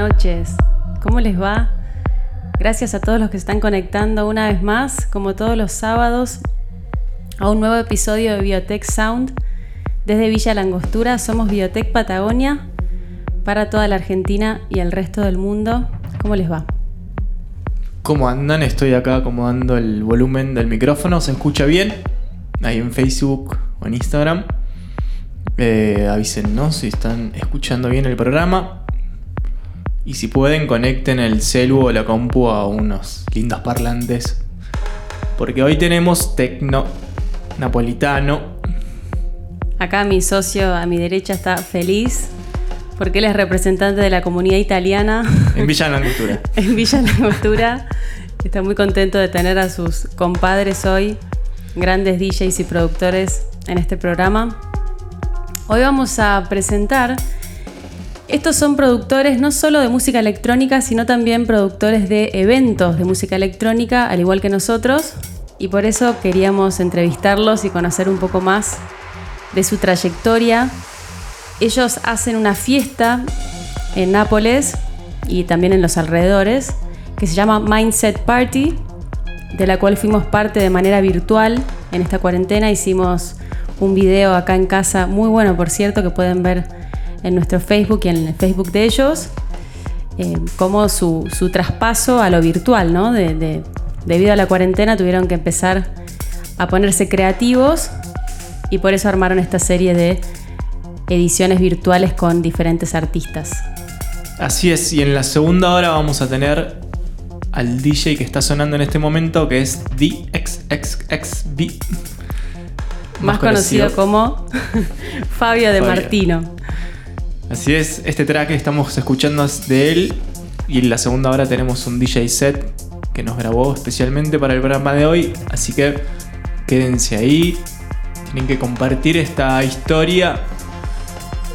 Noches. ¿Cómo les va? Gracias a todos los que están conectando una vez más, como todos los sábados, a un nuevo episodio de Biotech Sound. Desde Villa Langostura somos Biotech Patagonia para toda la Argentina y el resto del mundo. ¿Cómo les va? ¿Cómo andan? Estoy acá acomodando el volumen del micrófono. ¿Se escucha bien? Ahí en Facebook o en Instagram. Eh, avísennos si están escuchando bien el programa. Y si pueden, conecten el celu o la compu a unos lindos parlantes. Porque hoy tenemos tecno napolitano. Acá mi socio a mi derecha está feliz porque él es representante de la comunidad italiana En Villa Langostura. en Villa Langostura. Está muy contento de tener a sus compadres hoy, grandes DJs y productores en este programa. Hoy vamos a presentar, estos son productores no solo de música electrónica, sino también productores de eventos de música electrónica, al igual que nosotros, y por eso queríamos entrevistarlos y conocer un poco más de su trayectoria. Ellos hacen una fiesta en Nápoles y también en los alrededores que se llama Mindset Party, de la cual fuimos parte de manera virtual en esta cuarentena. Hicimos un video acá en casa, muy bueno por cierto, que pueden ver en nuestro Facebook y en el Facebook de ellos, eh, como su, su traspaso a lo virtual, ¿no? De- de- debido a la cuarentena tuvieron que empezar a ponerse creativos y por eso armaron esta serie de ediciones virtuales con diferentes artistas. Así es, y en la segunda hora vamos a tener al DJ que está sonando en este momento, que es DXXXB. Más, conocido, como Fabio de Fabio. Martino. Así es, este track que estamos escuchando es de él. Y en la segunda hora tenemos un DJ set que nos grabó especialmente para el programa de hoy. Así que quédense ahí. Tienen que compartir esta historia,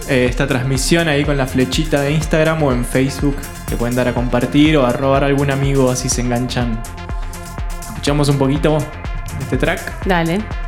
eh, esta transmisión ahí con la flechita de Instagram o en Facebook. Le pueden dar a compartir o a robar a algún amigo así se enganchan. Escuchamos un poquito este track. Dale.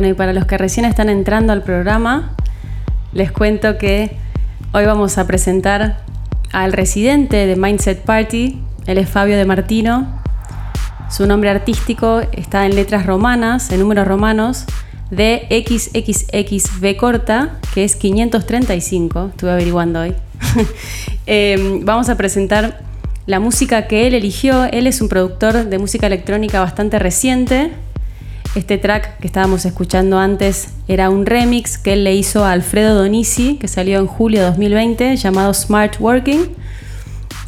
Bueno, y para los que recién están entrando al programa, les cuento que hoy vamos a presentar al residente de Mindset Party. Él es Fabio de Martino. Su nombre artístico está en letras romanas, en números romanos, de XXXV corta, que es 535. Estuve averiguando hoy. Eh, vamos a presentar la música que él eligió. Él es un productor de música electrónica bastante reciente. Este track que estábamos escuchando antes era un remix que él le hizo a Alfredo Donisi, que salió en julio de 2020, llamado Smart Working.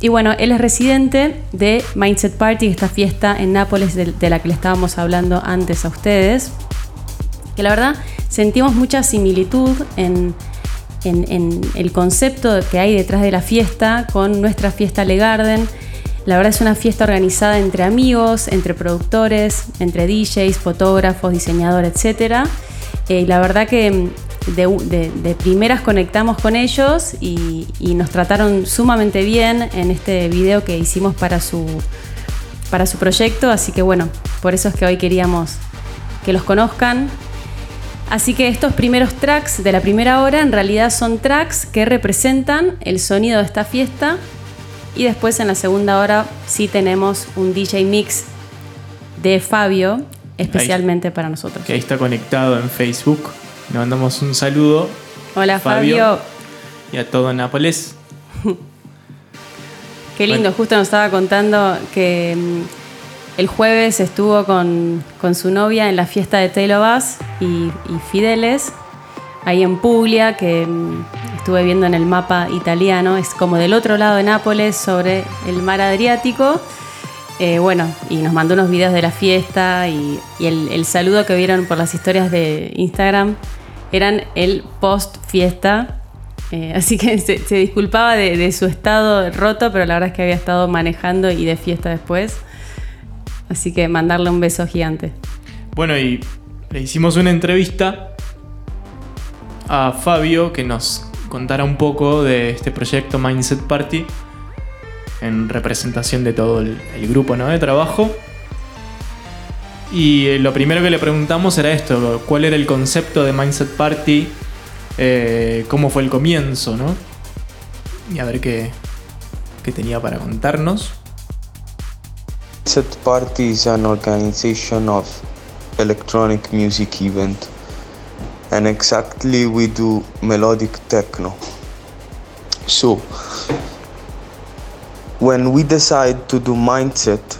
Y bueno, él es residente de Mindset Party, esta fiesta en Nápoles de, la que le estábamos hablando antes a ustedes. Que la verdad sentimos mucha similitud en, en, en, el concepto que hay detrás de la fiesta con nuestra fiesta Le Garden. La verdad es una fiesta organizada entre amigos, entre productores, entre DJs, fotógrafos, diseñadores, etc. Eh, y la verdad que de, de, de, primeras conectamos con ellos y, y, nos trataron sumamente bien en este video que hicimos para su, para su proyecto. Así que bueno, por eso es que hoy queríamos que los conozcan, Así que estos primeros tracks de la primera hora en realidad son tracks que representan el sonido de esta fiesta y después en la segunda hora sí tenemos un DJ mix de Fabio especialmente ahí, para nosotros. Que ahí está conectado en Facebook. Le mandamos un saludo. Hola Fabio. Fabio. Y a todo Nápoles. Qué lindo, bueno. justo nos estaba contando que el jueves estuvo con, con, su novia en la fiesta de Taylor Bass y, y, Fideles, ahí en Puglia, que mm, estuve viendo en el mapa italiano, es como del otro lado de Nápoles, sobre el mar Adriático. Eh, bueno, y nos mandó unos videos de la fiesta y, el, saludo que vieron por las historias de Instagram eran el post fiesta. Eh, así que se, se disculpaba de, de su estado roto, pero la verdad es que había estado manejando y de fiesta después. Así que mandarle un beso gigante. Bueno, y le hicimos una entrevista a Fabio que nos contara un poco de este proyecto Mindset Party en representación de todo el, grupo ¿no? de trabajo. Y eh, lo primero que le preguntamos era esto, cuál era el concepto de Mindset Party, eh, cómo fue el comienzo, ¿no? Y a ver qué, qué tenía para contarnos. Set Party is an organization of electronic music event and exactly we do melodic techno. So when we decide to do mindset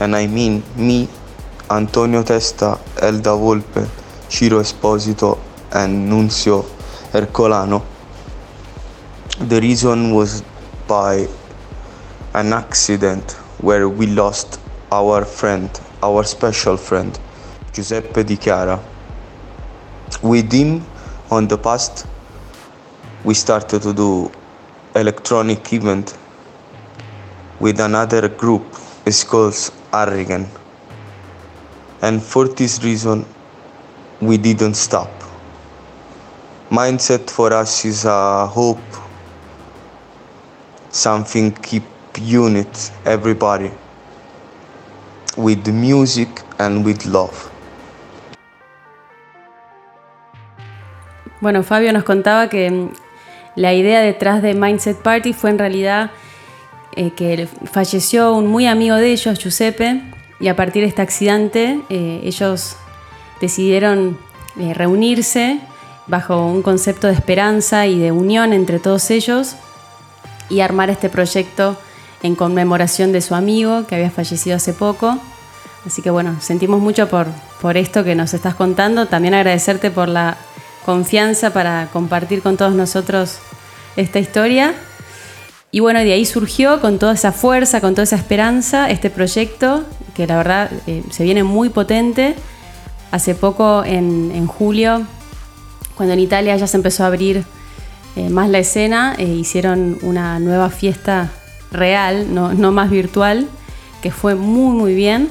and I mean me, Antonio Testa, Elda Volpe, Ciro Esposito and Nunzio Ercolano, the reason was by an accident where we lost our friend, our special friend, Giuseppe Di Chiara. With him on the past, we started to do electronic event with another group, it's called Arrigan. And for this reason, we didn't stop. Mindset for us is a hope, something keep unit everybody with music and with love. Bueno, Fabio nos contaba que mm, la idea detrás de Mindset Party fue en realidad eh, que falleció un muy amigo de ellos, Giuseppe, y a partir de este accidente eh, ellos decidieron eh, reunirse bajo un concepto de esperanza y de unión entre todos ellos y armar este proyecto en conmemoración de su amigo que había fallecido hace poco. Así que bueno, sentimos mucho por, por esto que nos estás contando. También agradecerte por la confianza para compartir con todos nosotros esta historia. Y bueno, de ahí surgió con toda esa fuerza, con toda esa esperanza, este proyecto que la verdad eh, se viene muy potente. Hace poco, en, en, julio, cuando en Italia ya se empezó a abrir eh, más la escena, eh, hicieron una nueva fiesta real, no, no más virtual, que fue muy muy bien.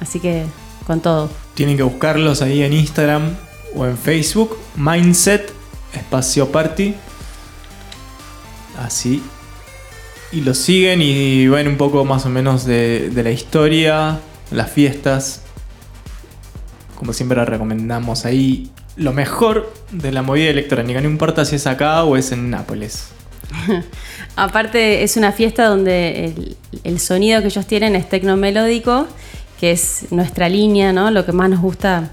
Así que con todo. Tienen que buscarlos ahí en Instagram o en Facebook. Mindset Espacio Party. Así. Y los siguen y ven un poco más o menos de, de la historia, las fiestas. como siempre recomendamos ahí lo mejor de la movida electrónica, no importa si es acá o es en Nápoles. Aparte es una fiesta donde el, el sonido que ellos tienen es tecnomelódico, que es nuestra línea, ¿no? Lo que más nos gusta,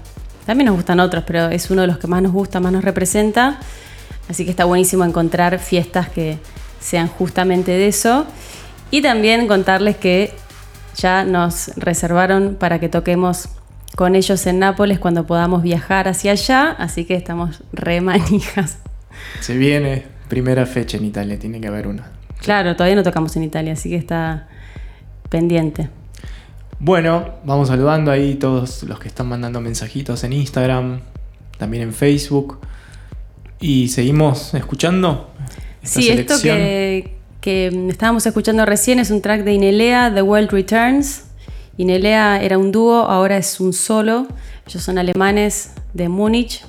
también nos gustan otros, pero es uno de los que más nos gusta, más nos representa. Así que está buenísimo encontrar fiestas que sean justamente de eso. Y también contarles que ya nos reservaron para que toquemos con ellos en Nápoles cuando podamos viajar hacia allá, así que estamos re manijas. Se viene primera fecha en Italia, tiene que haber una. Claro, todavía no tocamos en Italia, así que está pendiente. Bueno, vamos saludando ahí todos los que están mandando mensajitos en Instagram, también en Facebook. Y seguimos escuchando. Esta sí, esto selección. que, que estábamos escuchando recién es un track de Inelea, The World Returns. Inelea era un dúo, ahora es un solo. Ellos son alemanes de Múnich.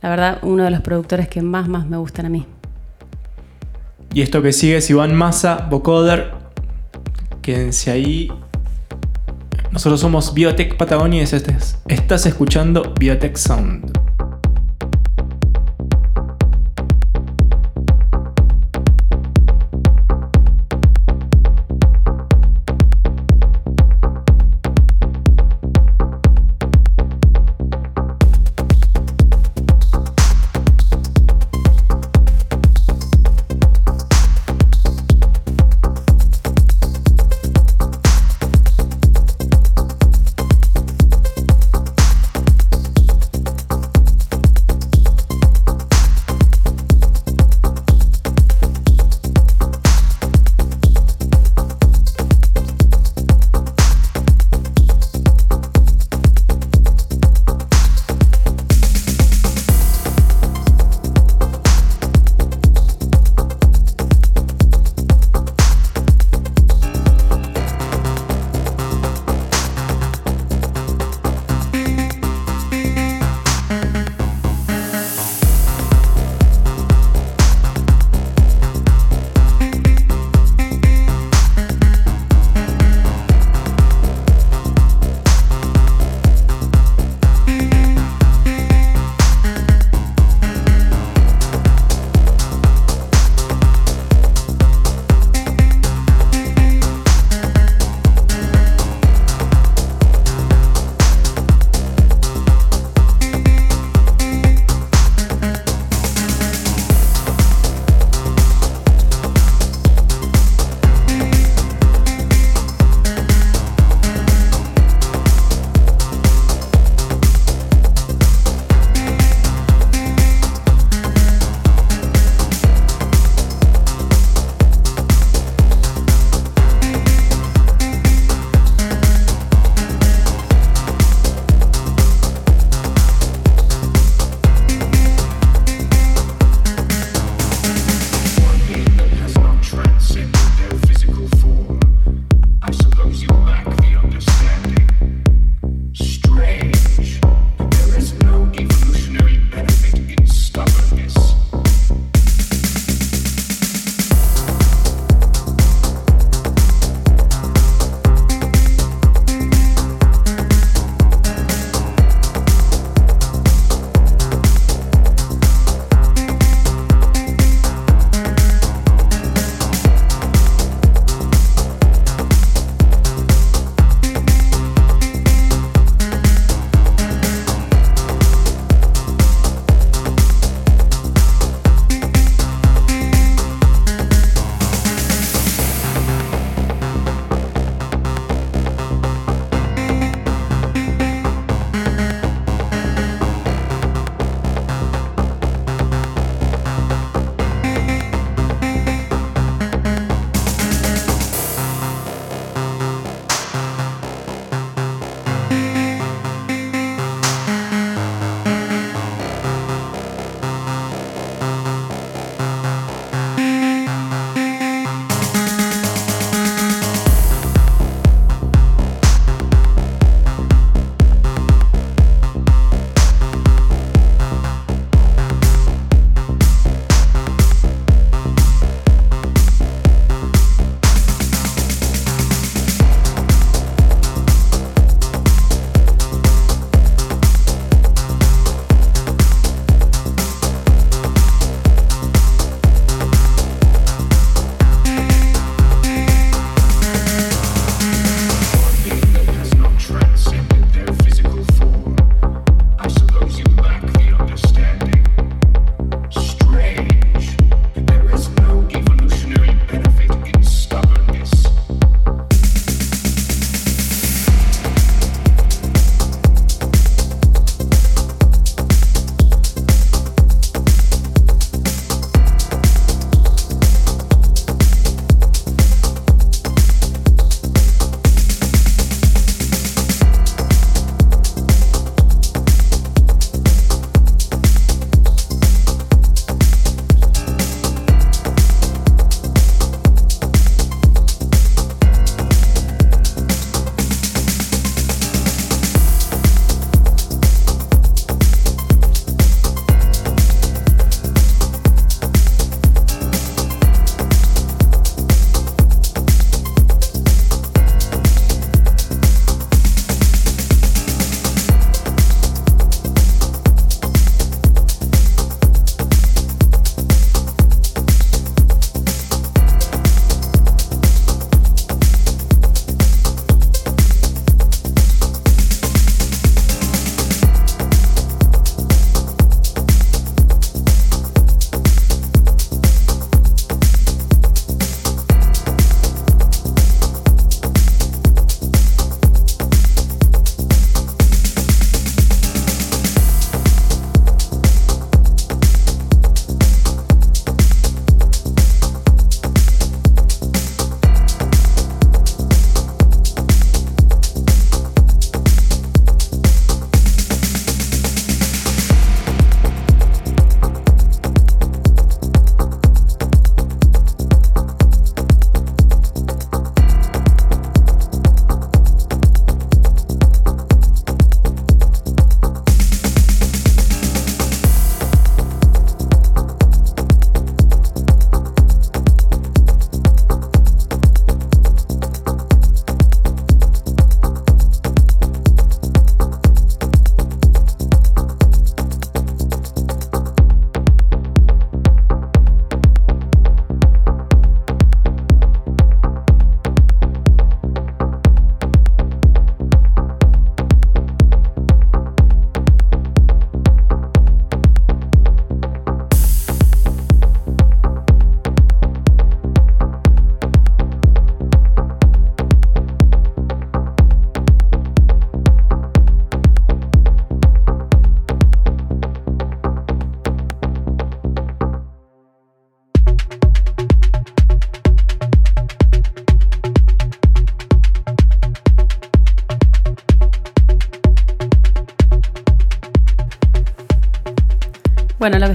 La verdad, uno de los productores que más, más me gustan a mí. Y esto que sigue es Iván Massa, Vocoder. Quédense ahí. Nosotros somos Biotech Patagonia y estás, estás escuchando Biotech Sound.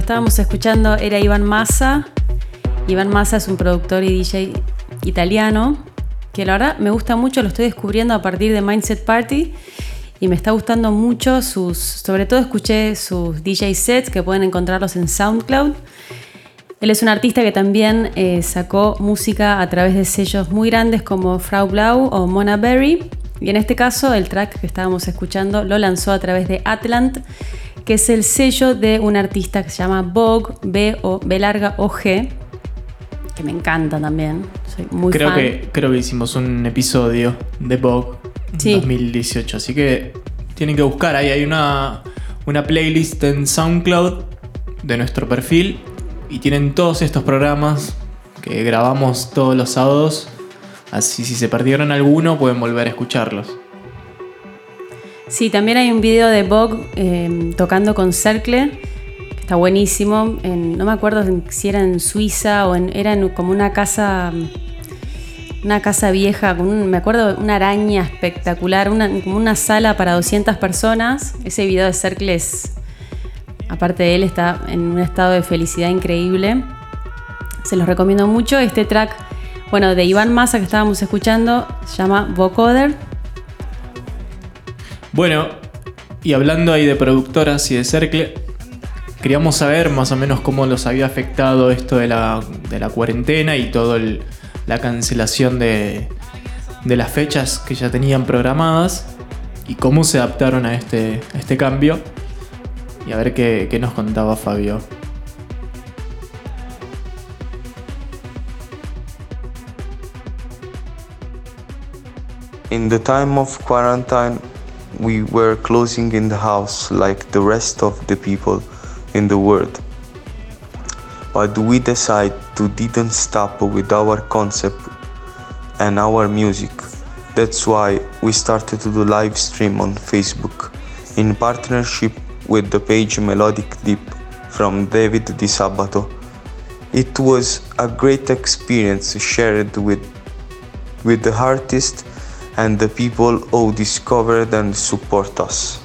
Estábamos escuchando era Iván Massa. Iván Massa es un productor y DJ italiano que la verdad me gusta mucho, lo estoy descubriendo a partir de Mindset Party y me está gustando mucho sus, sobre todo escuché sus DJ sets que pueden encontrarlos en SoundCloud. Él es un artista que también eh, sacó música a través de sellos muy grandes como Frau Blau o Mona Berry. Y en este caso, el track que estábamos escuchando lo lanzó a través de Atlant, que es el sello de un artista que se llama Vogue, B o B larga O G, que me encanta también. Soy muy creo fan. Que, creo que hicimos un episodio de Vogue en Sí. 2018, así que tienen que buscar. Ahí hay una, una playlist en SoundCloud de nuestro perfil y tienen todos estos programas que grabamos todos los sábados. Así si se perdieron alguno pueden volver a escucharlos. Sí, también hay un video de Vogue eh, tocando con Cercle, que está buenísimo. En- no me acuerdo si era en Suiza o en, era en como una casa, una casa vieja, con me acuerdo una araña espectacular, una, como una sala para 200 personas. Ese video de Cercle es, aparte de él, está en un estado de felicidad increíble. Se los recomiendo mucho. Este track, bueno, de Iván Massa que estábamos escuchando, se llama Vocoder. Bueno, y hablando ahí de productoras y de Cercle, queríamos saber más o menos cómo los había afectado esto de la, de la cuarentena y toda la cancelación de, de las fechas que ya tenían programadas y cómo se adaptaron a este, este cambio. Y a ver qué, qué nos contaba Fabio. In the time of quarantine, we were closing in the house like the rest of the people in the world. But we decided to didn't stop with our concept and our music. That's why we started to do live stream on Facebook in partnership with the page Melodic Deep from David Di Sabato. It was a great experience shared with with the artist and the people who discovered and support us.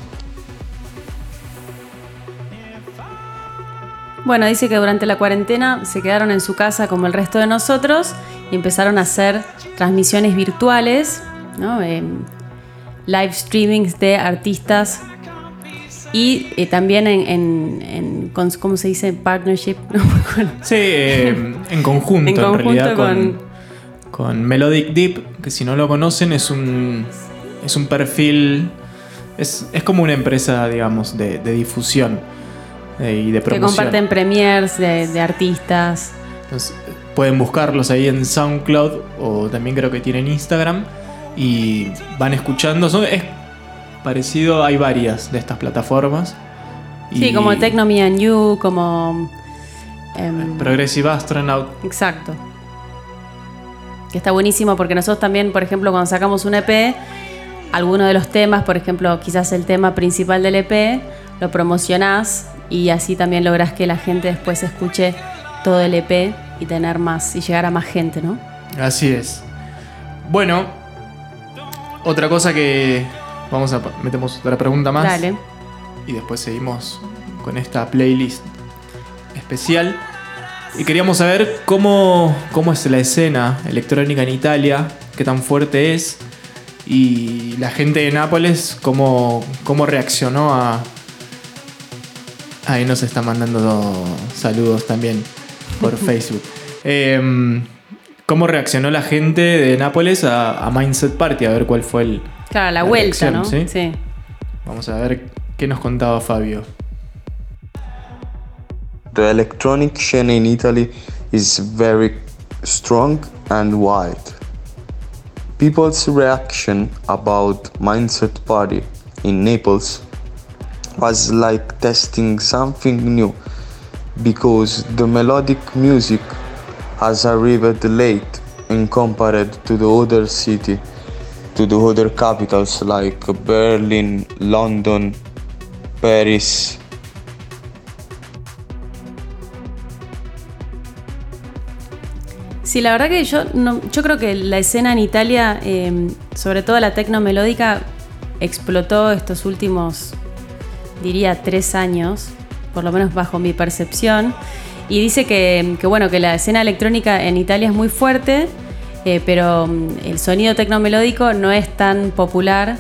Bueno, dice que durante la cuarentena se quedaron en su casa como el resto de nosotros y empezaron a hacer transmisiones virtuales, ¿no? Em, live streamings de artistas y eh, también en, en- en- con- ¿cómo se dice? Partnership, no me acuerdo. Sí, eh, en conjunto, En en, conjunto realidad con, con- con Melodic Deep, que si no lo conocen es un, es un perfil, es, es como una empresa, digamos, de, de difusión eh, y de que promoción. comparten premiers de, de artistas. Entonces, pueden buscarlos ahí en SoundCloud o también creo que tienen Instagram y van escuchando. Son, es parecido, hay varias de estas plataformas. Sí, Y como Techno Me and You, como... em, Progressive Astronaut. Exacto. Que está buenísimo porque nosotros también, por ejemplo, cuando sacamos un EP, alguno de los temas, por ejemplo, quizás el tema principal del EP, lo promocionás y así también lográs que la gente después escuche todo el EP y tener más y llegar a más gente, ¿no? Así es. Bueno, otra cosa que vamos a metemos otra pregunta más Dale. y después seguimos con esta playlist especial. Y queríamos saber cómo, cómo es la escena electrónica en Italia, qué tan fuerte es y la gente de Nápoles cómo, cómo reaccionó a... Ahí nos está mandando saludos también por Facebook. Em, ¿Cómo reaccionó la gente de Nápoles a, a Mindset Party? A ver cuál fue el... Claro, la, La vuelta, reacción, ¿no? ¿sí? sí. Vamos a ver qué nos contaba Fabio. The electronic scene in Italy is very strong and wide. People's reaction about Mindset Party in Naples was like testing something new because the melodic music has arrived late in compared to the other city to the other capitals like Berlin, London, Paris, Sí, la verdad que yo, no, yo creo que la escena en Italia, eh, sobre todo la tecno melódica, explotó estos últimos, diría, tres años. por lo menos bajo mi percepción. Y dice que, que, bueno, que la escena electrónica en Italia es muy fuerte, eh, pero mm, el sonido tecnomelódico no es tan popular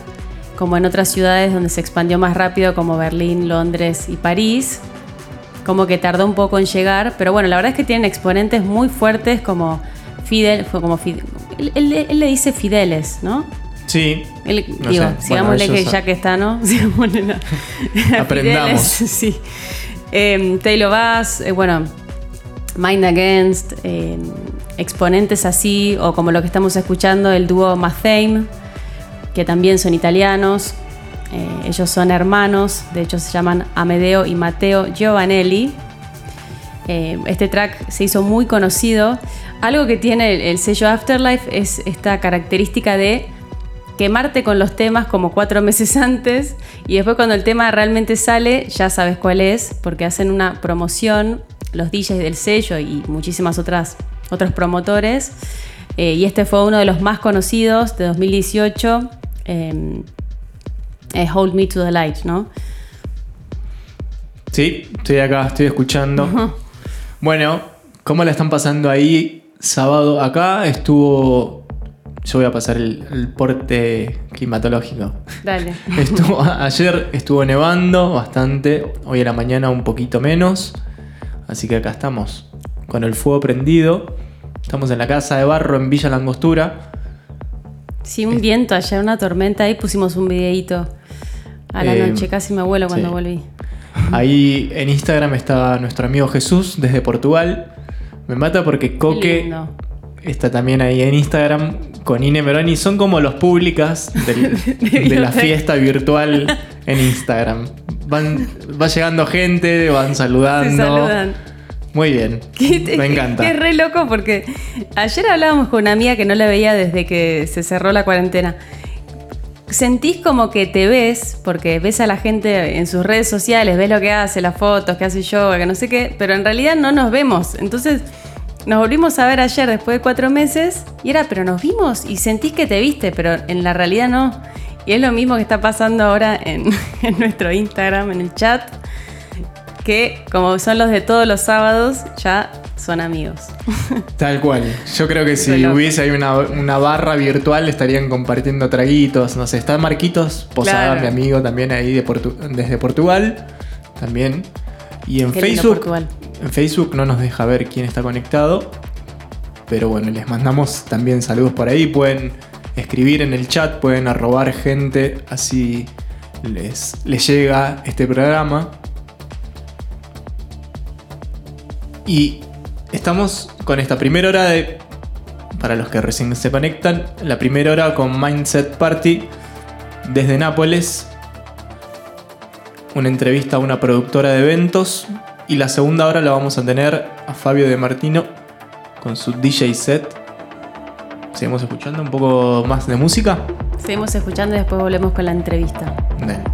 como en otras ciudades donde se expandió más rápido, como Berlín, Londres y París. Como que tardó un poco en llegar, pero bueno, la verdad es que tienen exponentes muy fuertes como Fidel, fue como Fidel, él, él- él le dice Fideles, ¿no? Sí. Él- No digo, sé, sigámosle bueno, que ya que está, ¿no? Sigámosle Aprendamos. Fideles, sí. Eh, Taylor Bass, eh, bueno, Mind Against, eh, exponentes así, o como lo que estamos escuchando, el dúo Mathame, que también son italianos. Eh, ellos son hermanos, de hecho se llaman Amedeo y Matteo Giovanelli. Eh, este track se hizo muy conocido. Algo que tiene el, el sello Afterlife es esta característica de quemarte con los temas como cuatro meses antes y después cuando el tema realmente sale ya sabes cuál es porque hacen una promoción los DJs del sello y muchísimas otras otros promotores Eh, y este fue uno de los más conocidos de 2018 eh, Hold Me to the Light ¿no? Sí, estoy acá, estoy escuchando. Bueno, ¿cómo la están pasando ahí sábado? Acá estuvo. Yo voy a pasar el, el porte climatológico. dale Estuvo, ayer estuvo nevando bastante, hoy a la mañana un poquito menos. Así que acá estamos, con el fuego prendido. Estamos en la casa de barro en Villa Langostura. Sí, un viento ayer, una tormenta, ahí pusimos un videíto a la Eh, noche, casi me vuelo cuando sí. volví. Ahí en Instagram está nuestro amigo Jesús desde Portugal. Me mata porque Coque está también ahí en Instagram con Ine Meroni. Son como los públicas del- de, la fiesta virtual en Instagram. Van, va llegando gente, van Se saludando. saludan. Muy bien. Me encanta. Qué re loco porque ayer hablábamos con una amiga que no la veía desde que se cerró la cuarentena. Sentís como que te ves, porque ves a la gente en sus redes sociales, ves lo que hace, las fotos, que hace yoga, que no sé qué, pero en realidad no nos vemos. Entonces nos volvimos a ver ayer después de cuatro meses y era, pero nos vimos y sentís que te viste, pero en la realidad no. Y es lo mismo que está pasando ahora en, en nuestro Instagram, en el chat que como son los de todos los sábados, ya son amigos. Tal cual. Yo creo que si hubiese ahí una, una barra virtual estarían compartiendo traguitos. No sé, está Marquitos Posada, Claro. mi amigo también ahí de Portu- desde Portugal. También. Y en Qué Facebook. Portugal. En Facebook no nos deja ver quién está conectado. Pero bueno, les mandamos también saludos por ahí. Pueden escribir en el chat, pueden arrobar gente, así les, les llega este programa. Y estamos con esta primera hora de. Para los que recién se conectan, la primera hora con Mindset Party desde Nápoles. Una entrevista a una productora de eventos. Y la segunda hora la vamos a tener a Fabio De Martino con su DJ set. Seguimos escuchando un poco más de música. Seguimos escuchando y después volvemos con la entrevista. Dale.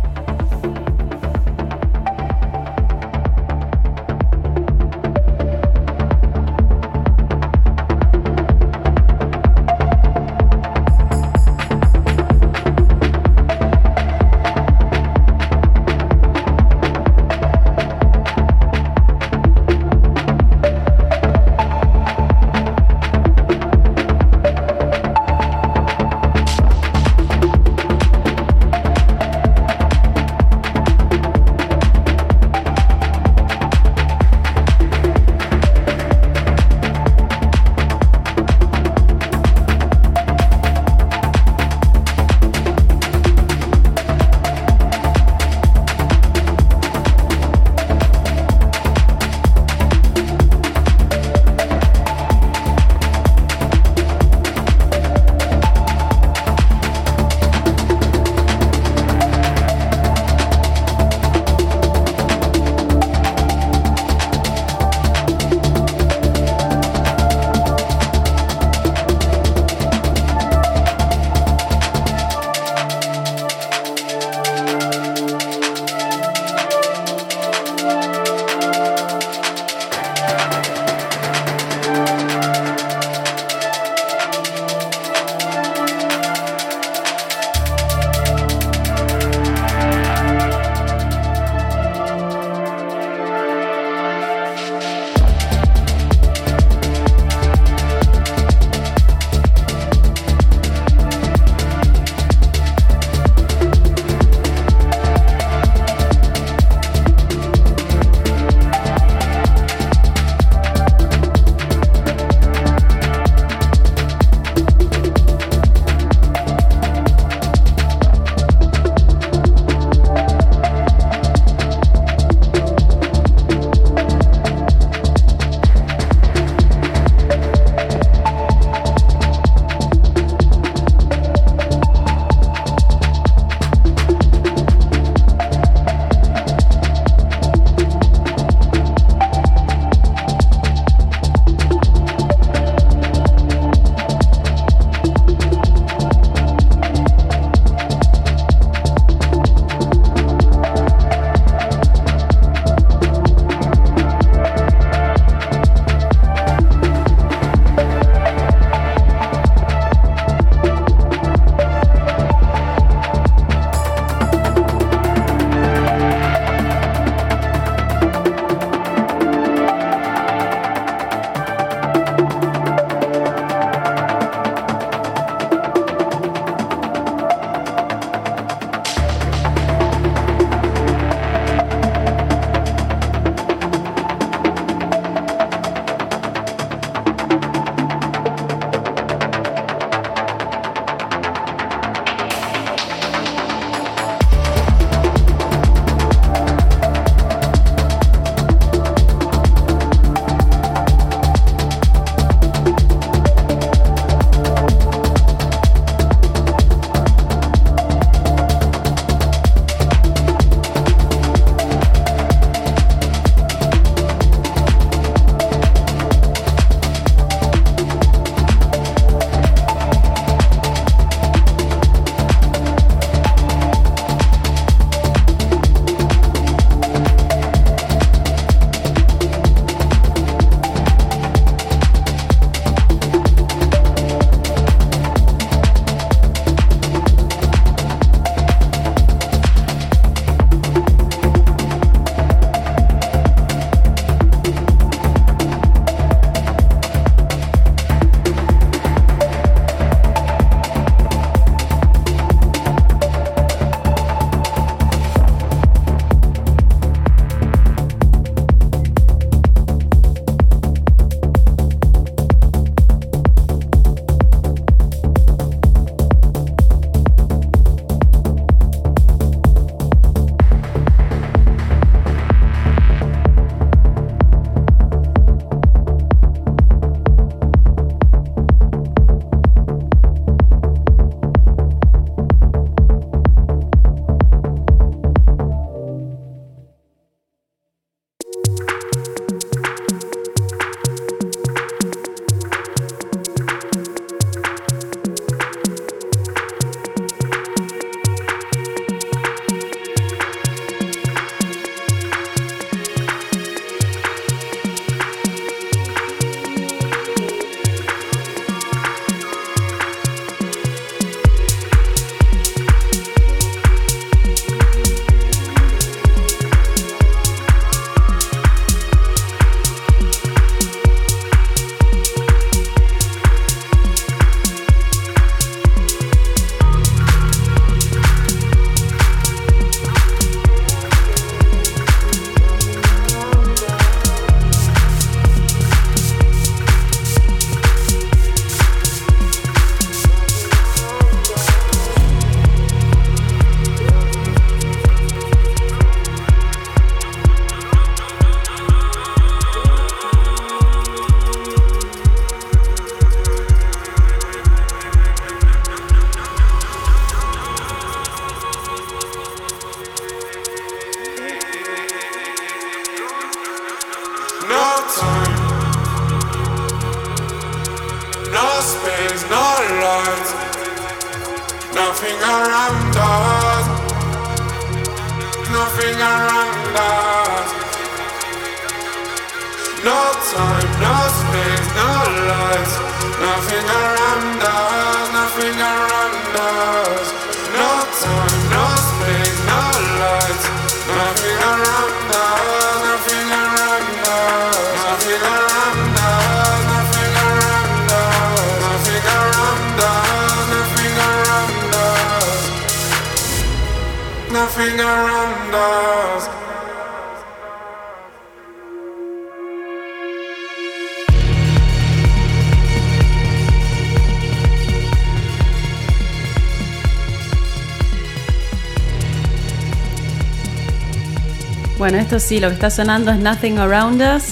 Sí, lo que está sonando es Nothing Around Us.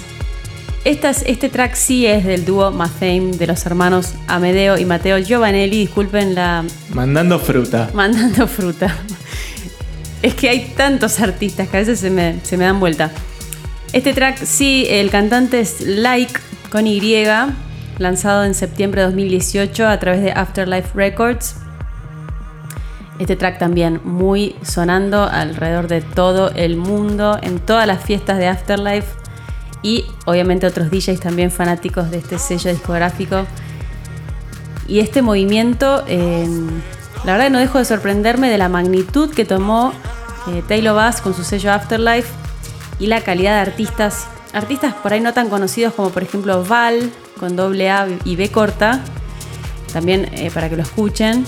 Esta es- este track sí es del dúo Mathame de los hermanos Amedeo y Mateo Giovanelli. Disculpen la Mandando fruta. mandando fruta. Es que hay tantos artistas que a veces se me, se me dan vuelta. Este track sí, el cantante es Like con Y, lanzado en septiembre de 2018 a través de Afterlife Records. Este track también muy sonando alrededor de todo el mundo, en todas las fiestas de Afterlife y obviamente otros DJs también fanáticos de este sello discográfico. Y este movimiento, eh, la verdad no dejo de sorprenderme de la magnitud que tomó eh, Taylor Bass con su sello Afterlife y la calidad de artistas, artistas por ahí no tan conocidos como por ejemplo Val con doble A y B corta, también eh, para que lo escuchen.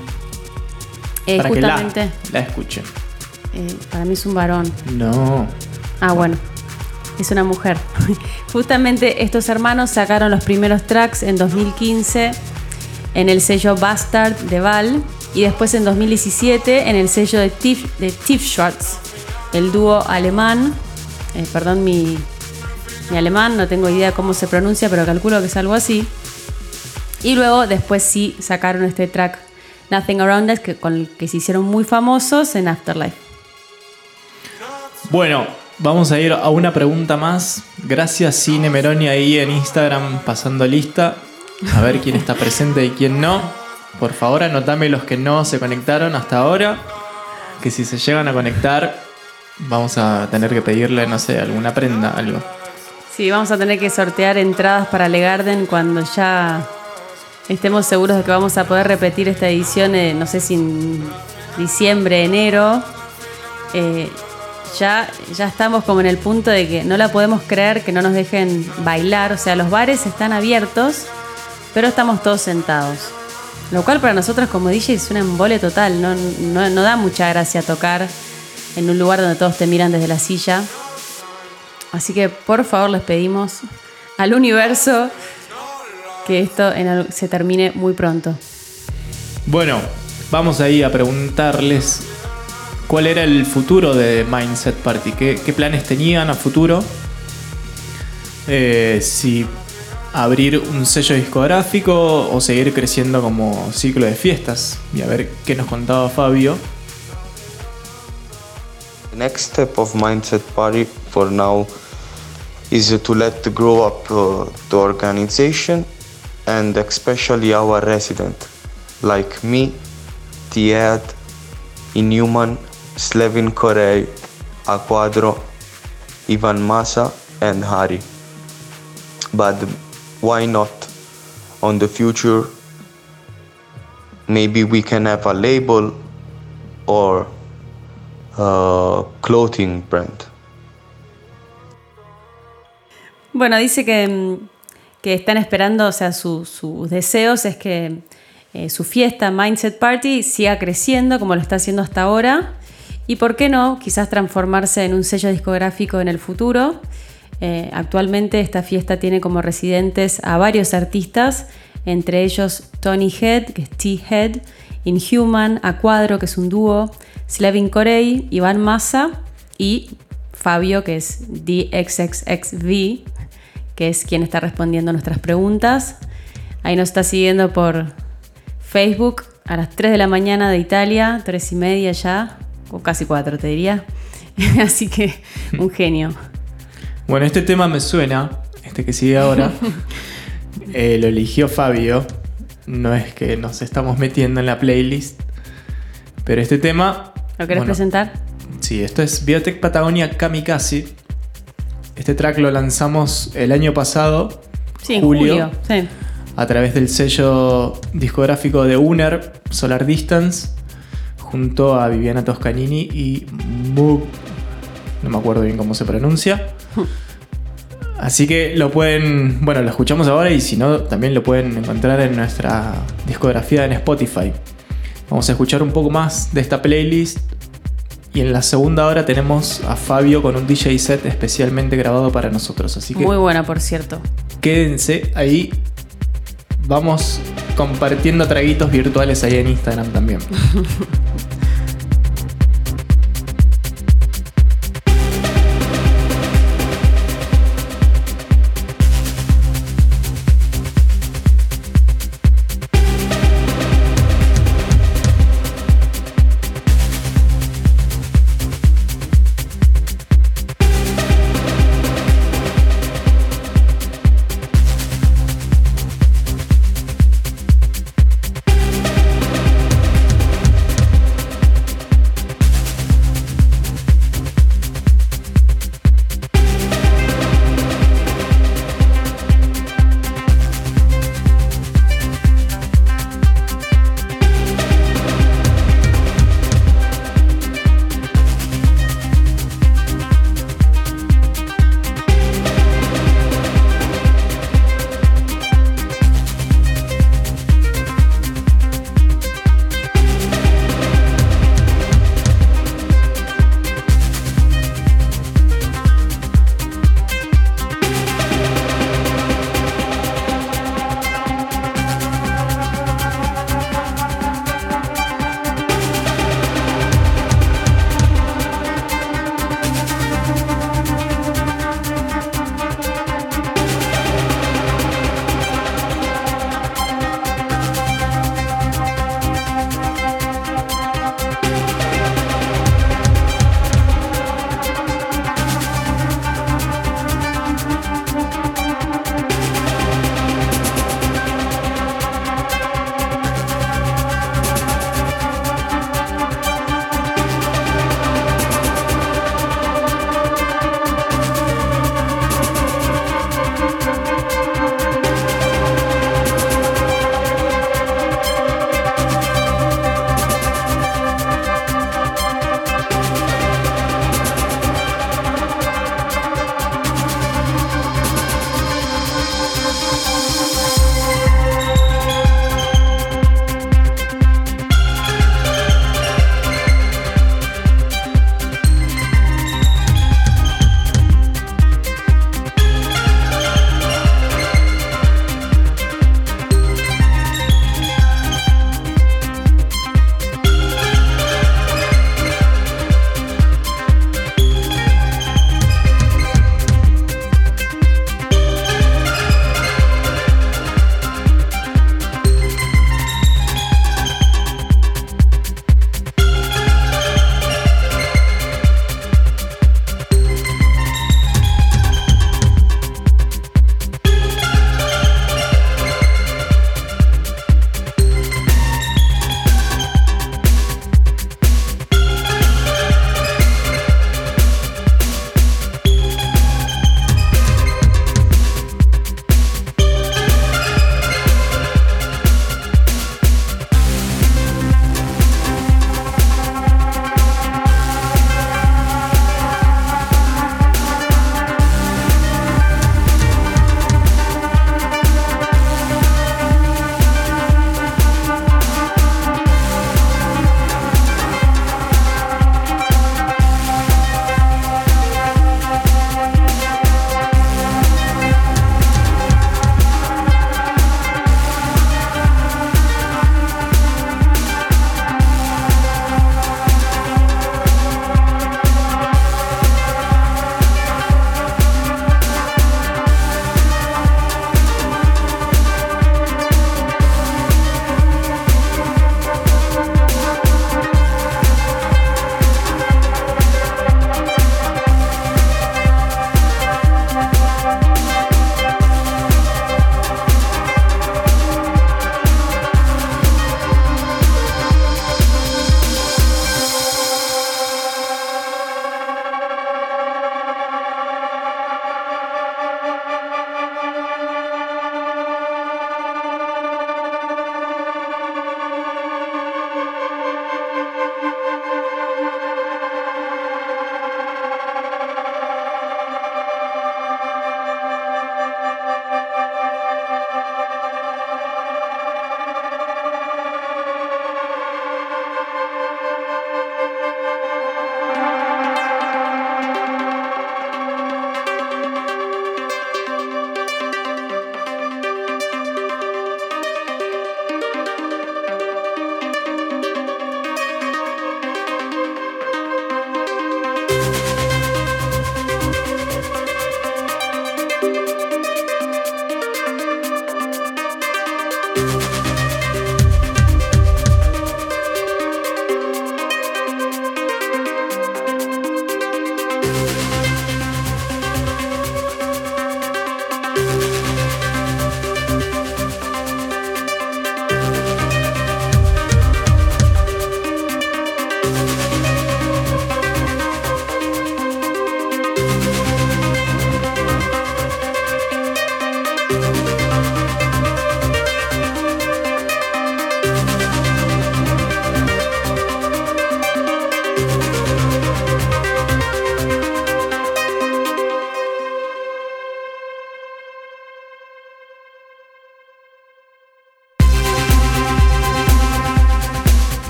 Eh, para que la, justamente, la escuchen. eh, para mí es un varón. No. Ah, bueno. Es una mujer. Justamente estos hermanos sacaron los primeros tracks en 2015 en el sello Bastard de Val y después en 2017 en el sello de Tiff, de Tiff Schwartz, el dúo alemán. eh, perdón mi, mi alemán, no tengo idea cómo se pronuncia, pero calculo que es algo así. Y luego después sí sacaron este track Nothing Around Us que, con el que se hicieron muy famosos en Afterlife. Bueno, vamos a ir a una pregunta más. Gracias Cine Meroni ahí en Instagram pasando lista. A ver quién está presente y quién no. Por favor, anotame los que no se conectaron hasta ahora. Que si se llegan a conectar, vamos a tener que pedirle, no sé, alguna prenda, algo. Sí, vamos a tener que sortear entradas para Le Garden cuando ya estemos seguros de que vamos a poder repetir esta edición, eh, no sé si en diciembre, enero. Eh, ya, ya estamos como en el punto de que no la podemos creer que no nos dejen bailar. O sea, los bares están abiertos, pero estamos todos sentados. Lo cual para nosotros como DJ es un embole total. No, no, no da mucha gracia tocar en un lugar donde todos te miran desde la silla. Así que por favor les pedimos al universo que esto en se termine muy pronto. Bueno, vamos ahí a preguntarles cuál era el futuro de Mindset Party, qué, qué planes tenían a futuro, Eh, si abrir un sello discográfico o seguir creciendo como ciclo de fiestas. Y a ver qué nos contaba Fabio. The next step of Mindset Party for now is to let grow up uh, the organization and especially our resident, like me, Tied, Inhuman, Slevin Korei, Aquadro, Ivan Masa, and Hari. But why not on the future? Maybe we can have a label or a clothing brand. Bueno, dice que, mm, que están esperando, o sea, su- sus deseos es que eh, su fiesta Mindset Party siga creciendo como lo está haciendo hasta ahora. Y por qué no, quizás transformarse en un sello discográfico en el futuro. Eh, actualmente esta fiesta tiene como residentes a varios artistas, entre ellos Tony Head, que es T-Head, Inhuman, Aquadro, que es un dúo, Slavin Corey, Iván Massa y Fabio, que es DXXXV, que es quien está respondiendo nuestras preguntas. Ahí nos está siguiendo por Facebook a las 3 de la mañana de Italia, 3 y media ya, o casi 4 te diría. Así que un genio. Bueno, este tema me suena. este que sigue ahora, eh, lo eligió Fabio. No es que nos estamos metiendo en la playlist. Pero este tema. ¿Lo querés bueno, presentar? Sí, esto es Biotech Patagonia Kamikaze. Este track lo lanzamos el año pasado, Sí, Julio. julio. Sí. a través del sello discográfico de Uner, Solar Distance, junto a Viviana Toscanini y Moog. No me acuerdo bien cómo se pronuncia. Así que lo pueden, bueno, lo escuchamos ahora y si no, también lo pueden encontrar en nuestra discografía en Spotify. Vamos a escuchar un poco más de esta playlist. Y en la segunda hora tenemos a Fabio con un DJ set especialmente grabado para nosotros. Así que Muy buena, por cierto. quédense ahí. Vamos compartiendo traguitos virtuales ahí en Instagram también.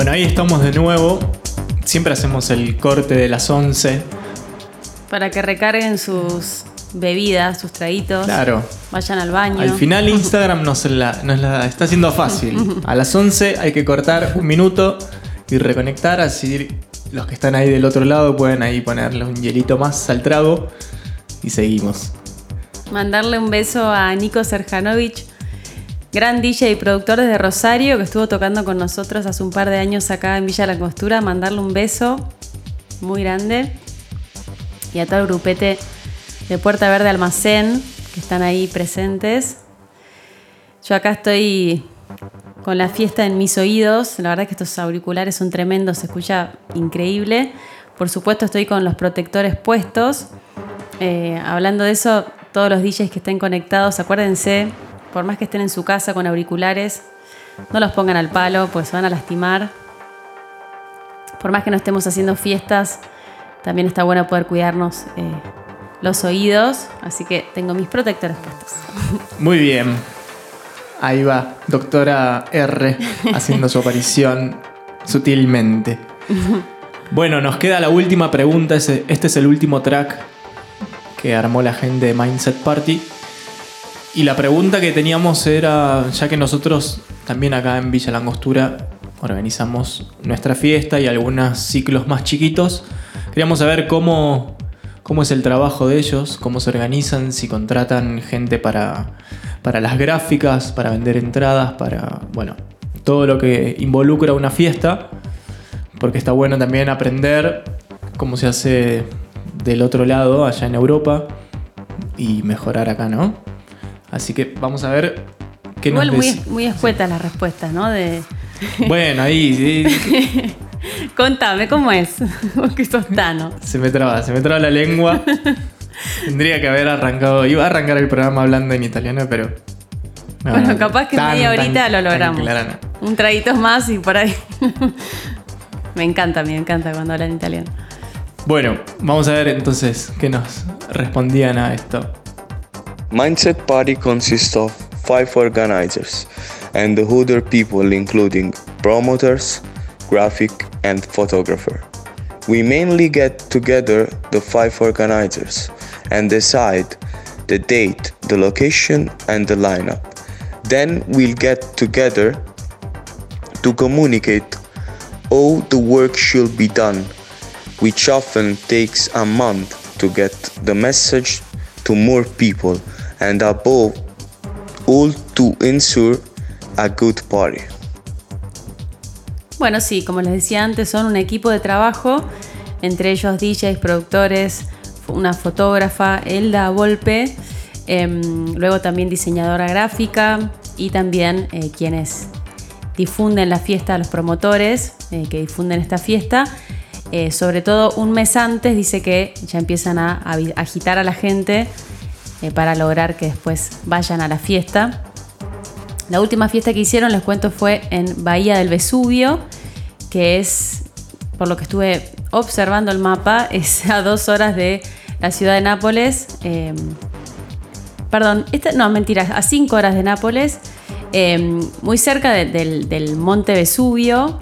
Bueno, ahí estamos de nuevo. Siempre hacemos el corte de las 11. Para que recarguen sus bebidas, sus traguitos. Claro. Vayan al baño. Al final Instagram nos la, nos la está haciendo fácil. A las 11 hay que cortar un minuto y reconectar, así los que están ahí del otro lado pueden ahí ponerle un hielito más al trago y seguimos. Mandarle un beso a Nico Serjanovich, gran DJ y productor desde Rosario, que estuvo tocando con nosotros hace un par de años acá en Villa La Costura. Mandarle un beso muy grande. Y a todo el grupete de Puerta Verde Almacén, que están ahí presentes. Yo acá estoy con la fiesta en mis oídos. La verdad que estos auriculares son tremendos, se escucha increíble. Por supuesto estoy con los protectores puestos. Eh, hablando de eso, todos los DJs que estén conectados, acuérdense, por más que estén en su casa con auriculares, no los pongan al palo, pues se van a lastimar. Por más que no estemos haciendo fiestas, también está bueno poder cuidarnos eh, los oídos, así que tengo mis protectores puestos. Muy bien. Ahí va, doctora R haciendo su aparición sutilmente. Bueno, nos queda la última pregunta. Este es el último track que armó la gente de Mindset Party. Y la pregunta que teníamos era, ya que nosotros también acá en Villa Langostura organizamos nuestra fiesta y algunos ciclos más chiquitos, queríamos saber cómo, cómo es el trabajo de ellos, cómo se organizan, si contratan gente para, para las gráficas, para vender entradas, para, bueno, todo lo que involucra una fiesta, porque está bueno también aprender cómo se hace del otro lado, allá en Europa, y mejorar acá, ¿no? Así que vamos a ver qué Igual nos muy, muy escuetas las respuestas, ¿no? De... Bueno, ahí sí, Contame, ¿cómo es? Vos que sos Tano. se me traba, se me traba la lengua. Tendría que haber arrancado, iba a arrancar el programa hablando en italiano, pero... no, bueno, no, capaz que tan, media tan- horita lo logramos. no. Un traguito más y por ahí. me encanta, me encanta cuando hablan italiano. Bueno, vamos a ver entonces qué nos respondían a esto. Mindset Party consists of five organizers and the Hooder people, including promoters, graphic, and photographer. We mainly get together the five organizers and decide the date, the location, and the lineup. Then we'll get together to communicate how the work should be done, which often takes a month to get the message to more people and above all to ensure a good party. Bueno, sí, como les decía antes, son un equipo de trabajo, entre ellos DJs, productores, una fotógrafa, Elda Volpe, em, luego también diseñadora gráfica y también eh, quienes difunden la fiesta, los promotores eh, que difunden esta fiesta. Eh, sobre todo un mes antes dice que ya empiezan a, agitar a la gente eh, para lograr que después vayan a la fiesta. La última fiesta que hicieron, les cuento, fue en Bahía del Vesubio, que es, por lo que estuve observando el mapa, es a dos horas de la ciudad de Nápoles. eh, perdón, esta- no, mentira, a cinco horas de Nápoles, eh, muy cerca de- del, del monte Vesubio.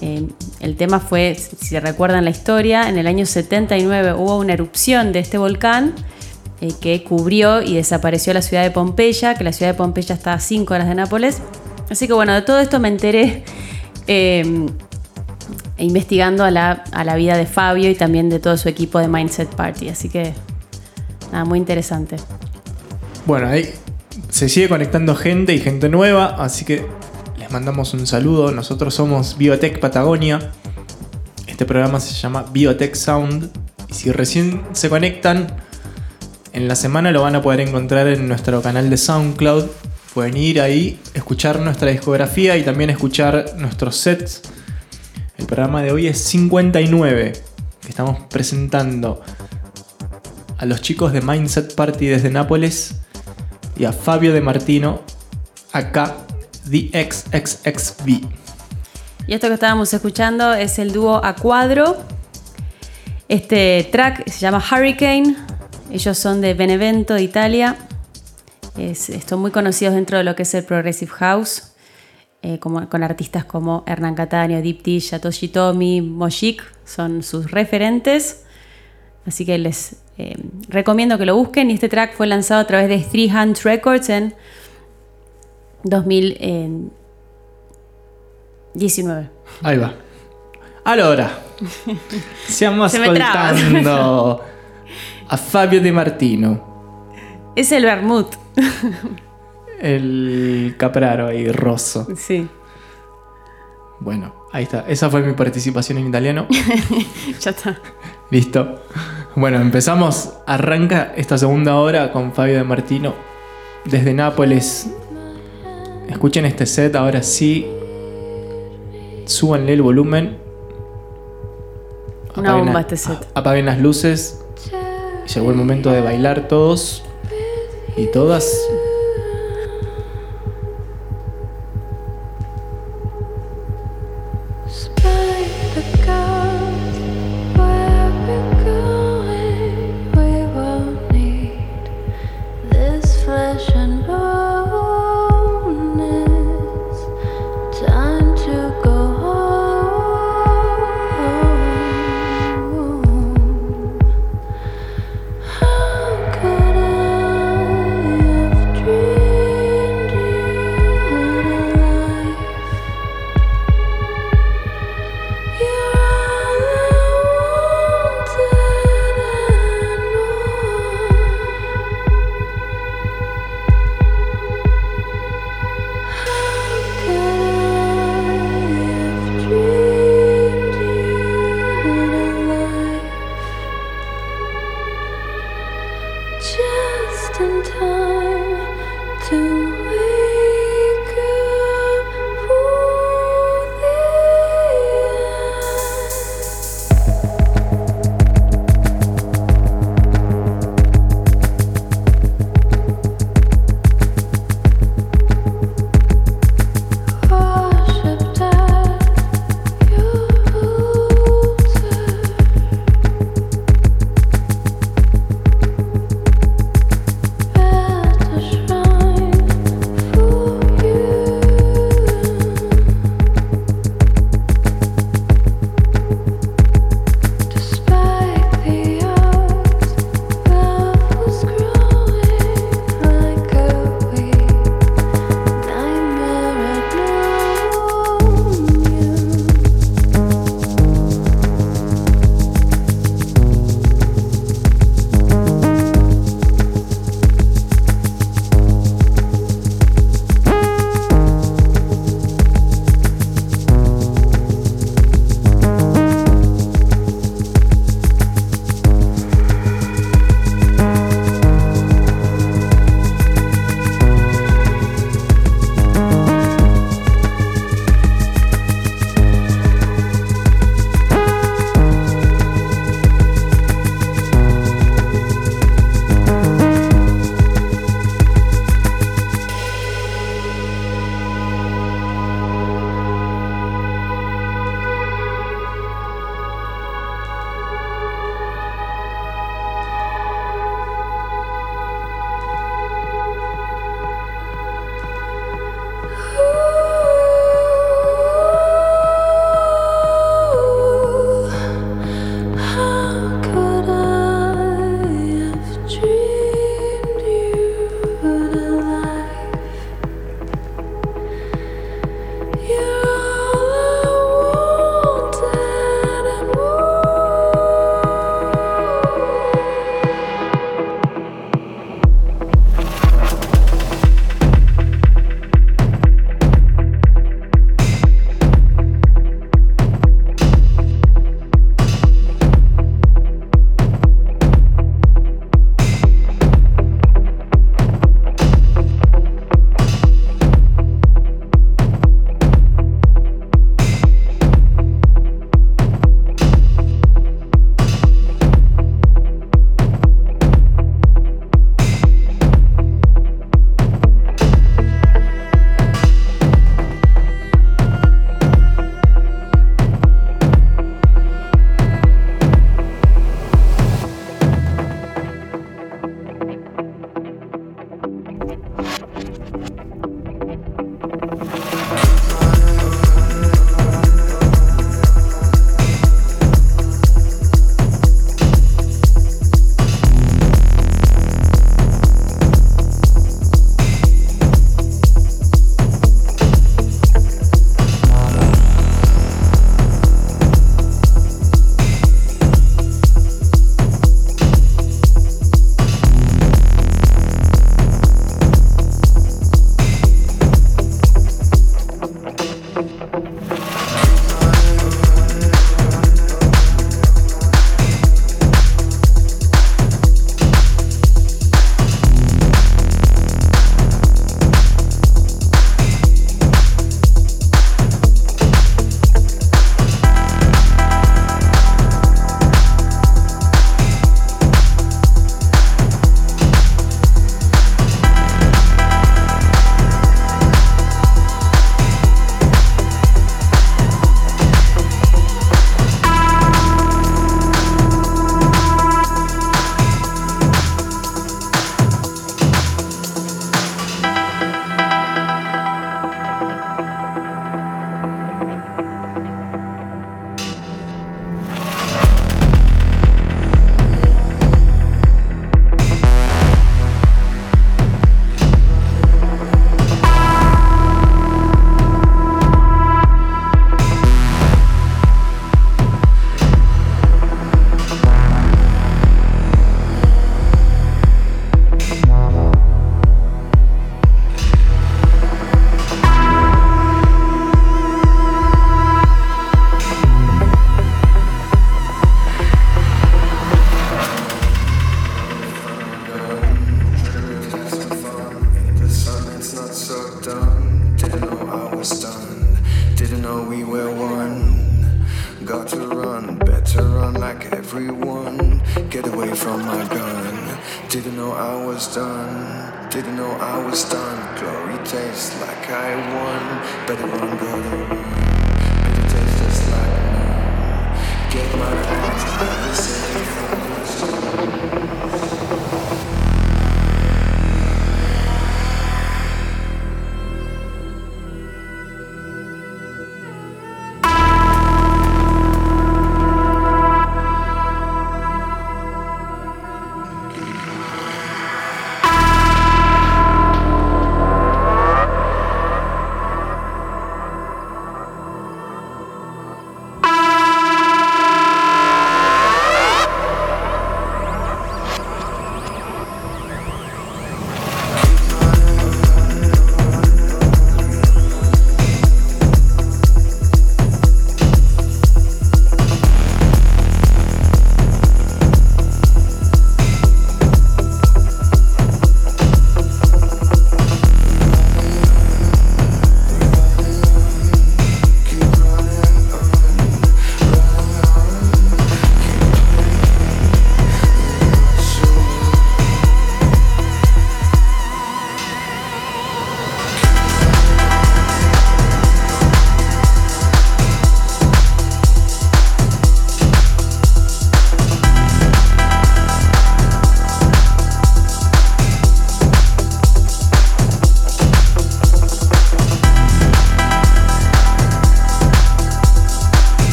Eh, el tema fue, si recuerdan la historia, en el año 79 hubo una erupción de este volcán eh, que cubrió y desapareció la ciudad de Pompeya, que la ciudad de Pompeya está a 5 horas de Nápoles. Así que bueno, de todo esto me enteré eh, investigando a la, a la vida de Fabio y también de todo su equipo de Mindset Party. Así que nada, muy interesante. Bueno, ahí se sigue conectando gente y gente nueva, así que les mandamos un saludo. Nosotros somos Biotech Patagonia. Este programa se llama Biotech Sound. Y si recién se conectan, en la semana lo van a poder encontrar en nuestro canal de SoundCloud. Pueden ir ahí, escuchar nuestra discografía y también escuchar nuestros sets. El programa de hoy es 59, que estamos presentando a los chicos de Mindset Party desde Nápoles y a Fabio de Martino acá, The XXXV. Y esto que estábamos escuchando es el dúo A Cuadro. Este track se llama Hurricane. Ellos son de Benevento, de Italia. Es- están muy conocidos dentro de lo que es el Progressive House. eh, como, con artistas como Hernán Cataño, Deep Dish, Satoshi Tomi, Moshik, son sus referentes. Así que les eh, recomiendo que lo busquen. Y este track fue lanzado a través de Three Hands Records en 2019. Ahí va. Allora, traba, ascoltando a Fabio De Martino, Es el Vermouth. el capraro ahí rosso. Sí, Bueno, ahí está. Esa fue mi participación en italiano. ya está. Listo. Bueno, empezamos. Arranca esta segunda hora con Fabio De Martino desde Nápoles. Escuchen este set ahora sí. Súbanle el volumen. Una Apaguen bomba este set. Apaguen las luces. Llegó el momento de bailar todos y todas.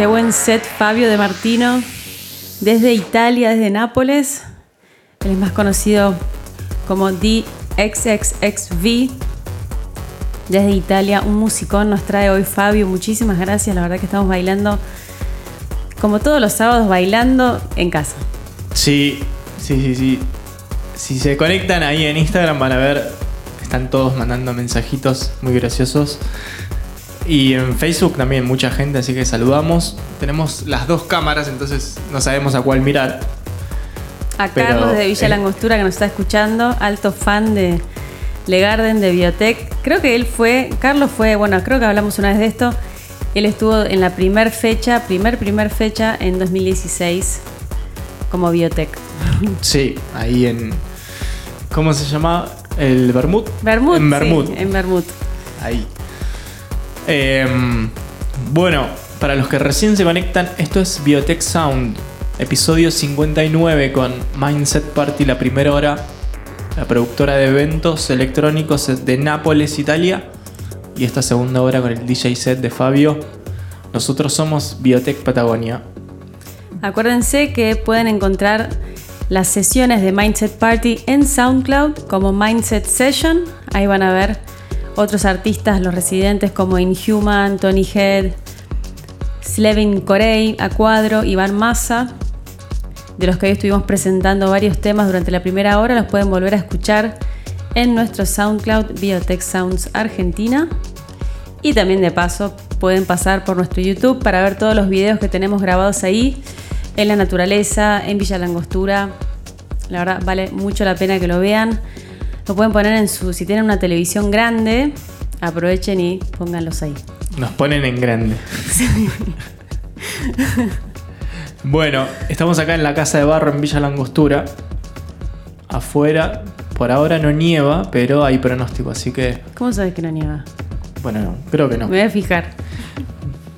Qué buen set Fabio de Martino. Desde Italia, desde Nápoles. Él es más conocido como DXXXV. Desde Italia, un musicón nos trae hoy Fabio. Muchísimas gracias. La verdad que estamos bailando, como todos los sábados, bailando en casa. Sí, sí, sí, sí. Si se conectan ahí en Instagram van a ver, están todos mandando mensajitos muy graciosos. Y en Facebook también mucha gente, así que saludamos. Tenemos las dos cámaras, entonces no sabemos a cuál mirar. A Pero, Carlos de Villa eh, Langostura que nos está escuchando, alto fan de Legarden de Biotech. Creo que él fue, Carlos fue, bueno, creo que hablamos una vez de esto. Él estuvo en la primer fecha, primer, primer fecha en 2016 como Biotech. Sí, ahí en. ¿Cómo se llama? El Bermud. Bermud. En Bermud. sí, en Bermud. Ahí. Em, bueno, para los que recién se conectan, esto es Biotech Sound, episodio 59 con Mindset Party, la primera hora, la productora de eventos electrónicos de Nápoles, Italia, y esta segunda hora con el DJ set de Fabio. Nosotros somos Biotech Patagonia. Acuérdense que pueden encontrar las sesiones de Mindset Party en SoundCloud como Mindset Session. Ahí van a ver otros artistas, los residentes como Inhuman, Tony Head, Slevin Corey, A Cuadro, Iván Massa, de los que hoy estuvimos presentando varios temas durante la primera hora, los pueden volver a escuchar en nuestro SoundCloud Biotech Sounds Argentina. Y también de paso pueden pasar por nuestro YouTube para ver todos los videos que tenemos grabados ahí, en la naturaleza, en Villa Langostura. La verdad vale mucho la pena que lo vean. Lo pueden poner en su, si tienen una televisión grande, aprovechen y pónganlos ahí. Nos ponen en grande. bueno, estamos acá en la casa de barro en Villa Langostura. Afuera, por ahora no nieva, pero hay pronóstico, así que, ¿Cómo sabes que no nieva? bueno, no, creo que no. Me voy a fijar.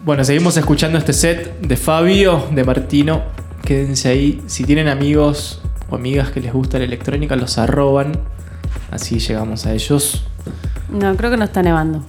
Bueno, seguimos escuchando este set de Fabio, de Martino. Quédense ahí. Si tienen amigos o amigas que les gusta la electrónica, los arroban. Así llegamos a ellos. No, creo que no está nevando.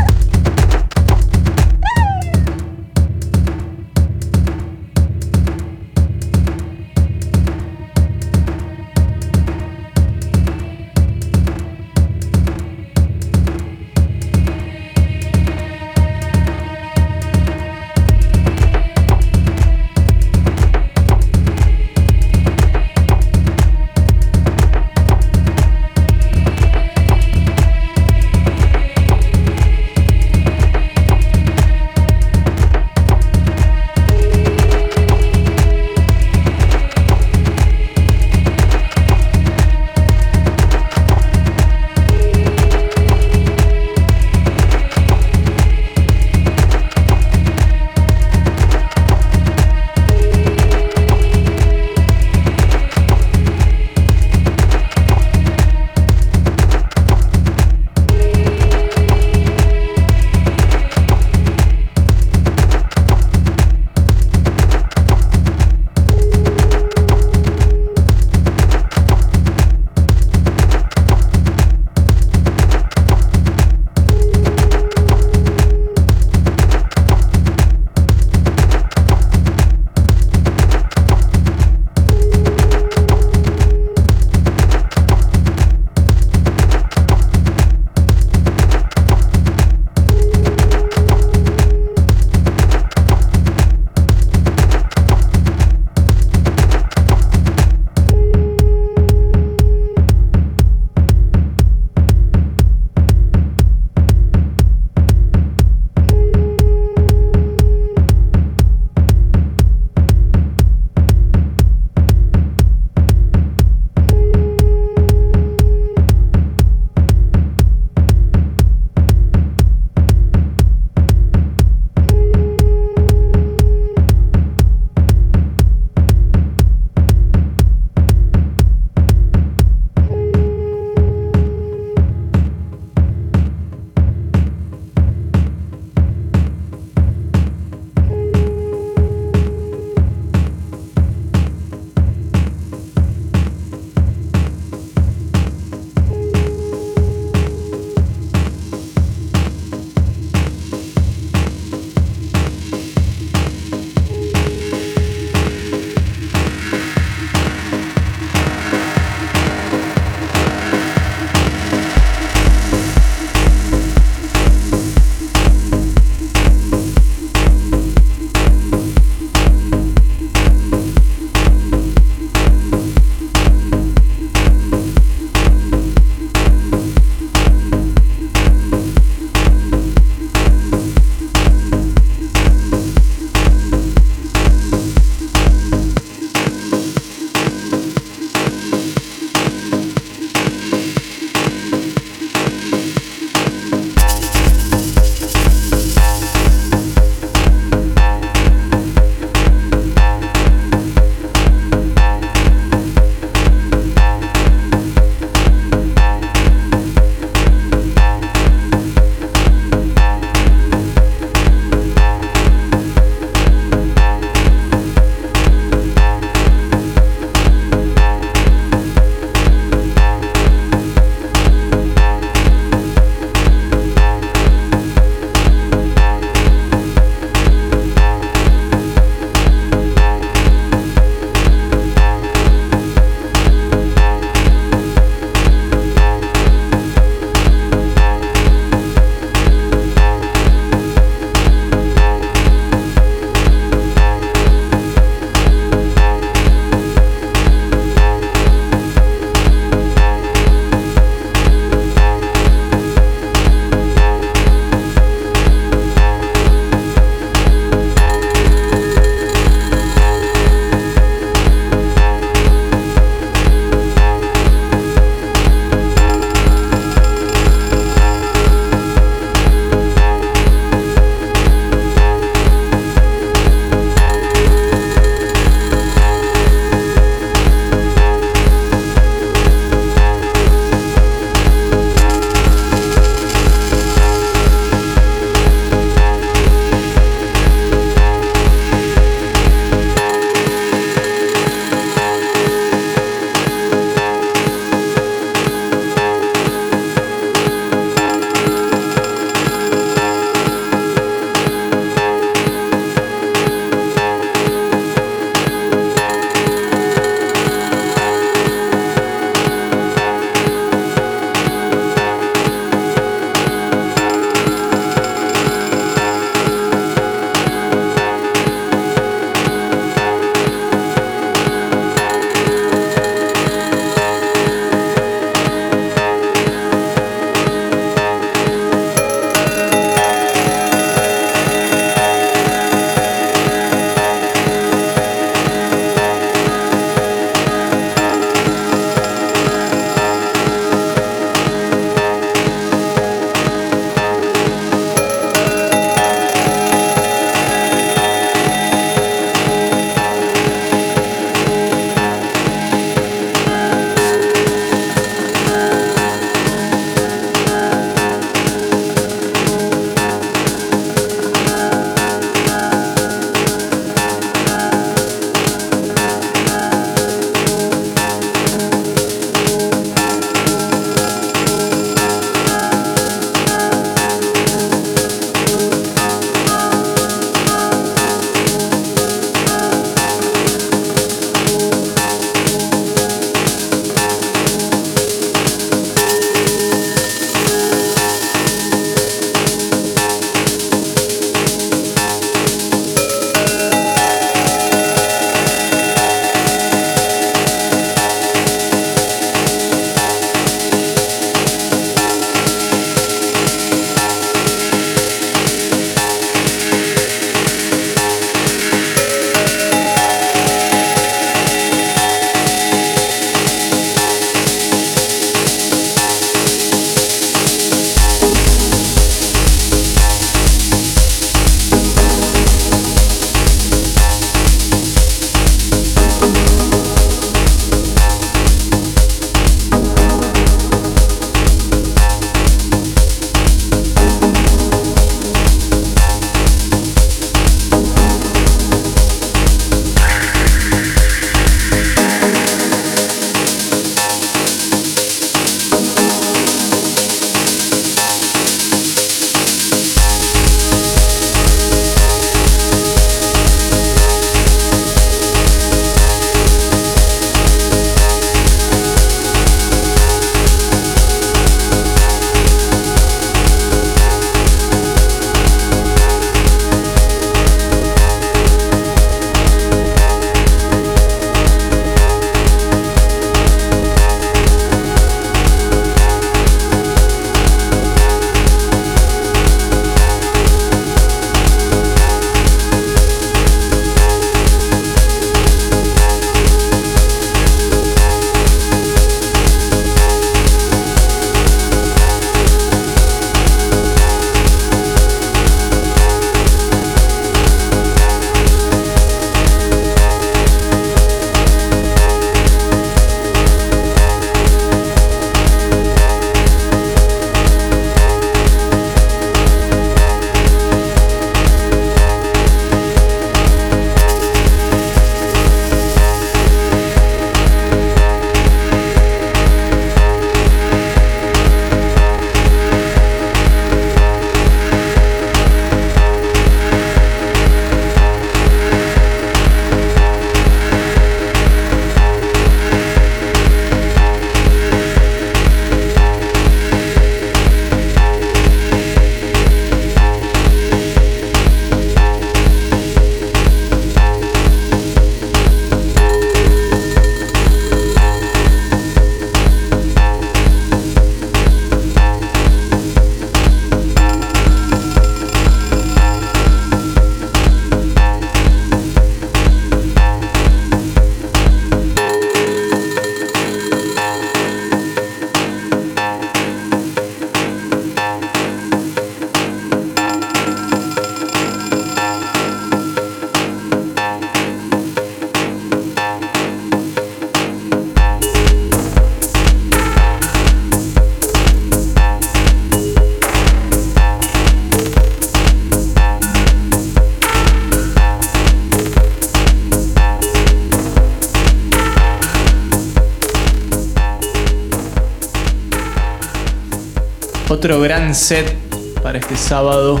Set para este sábado.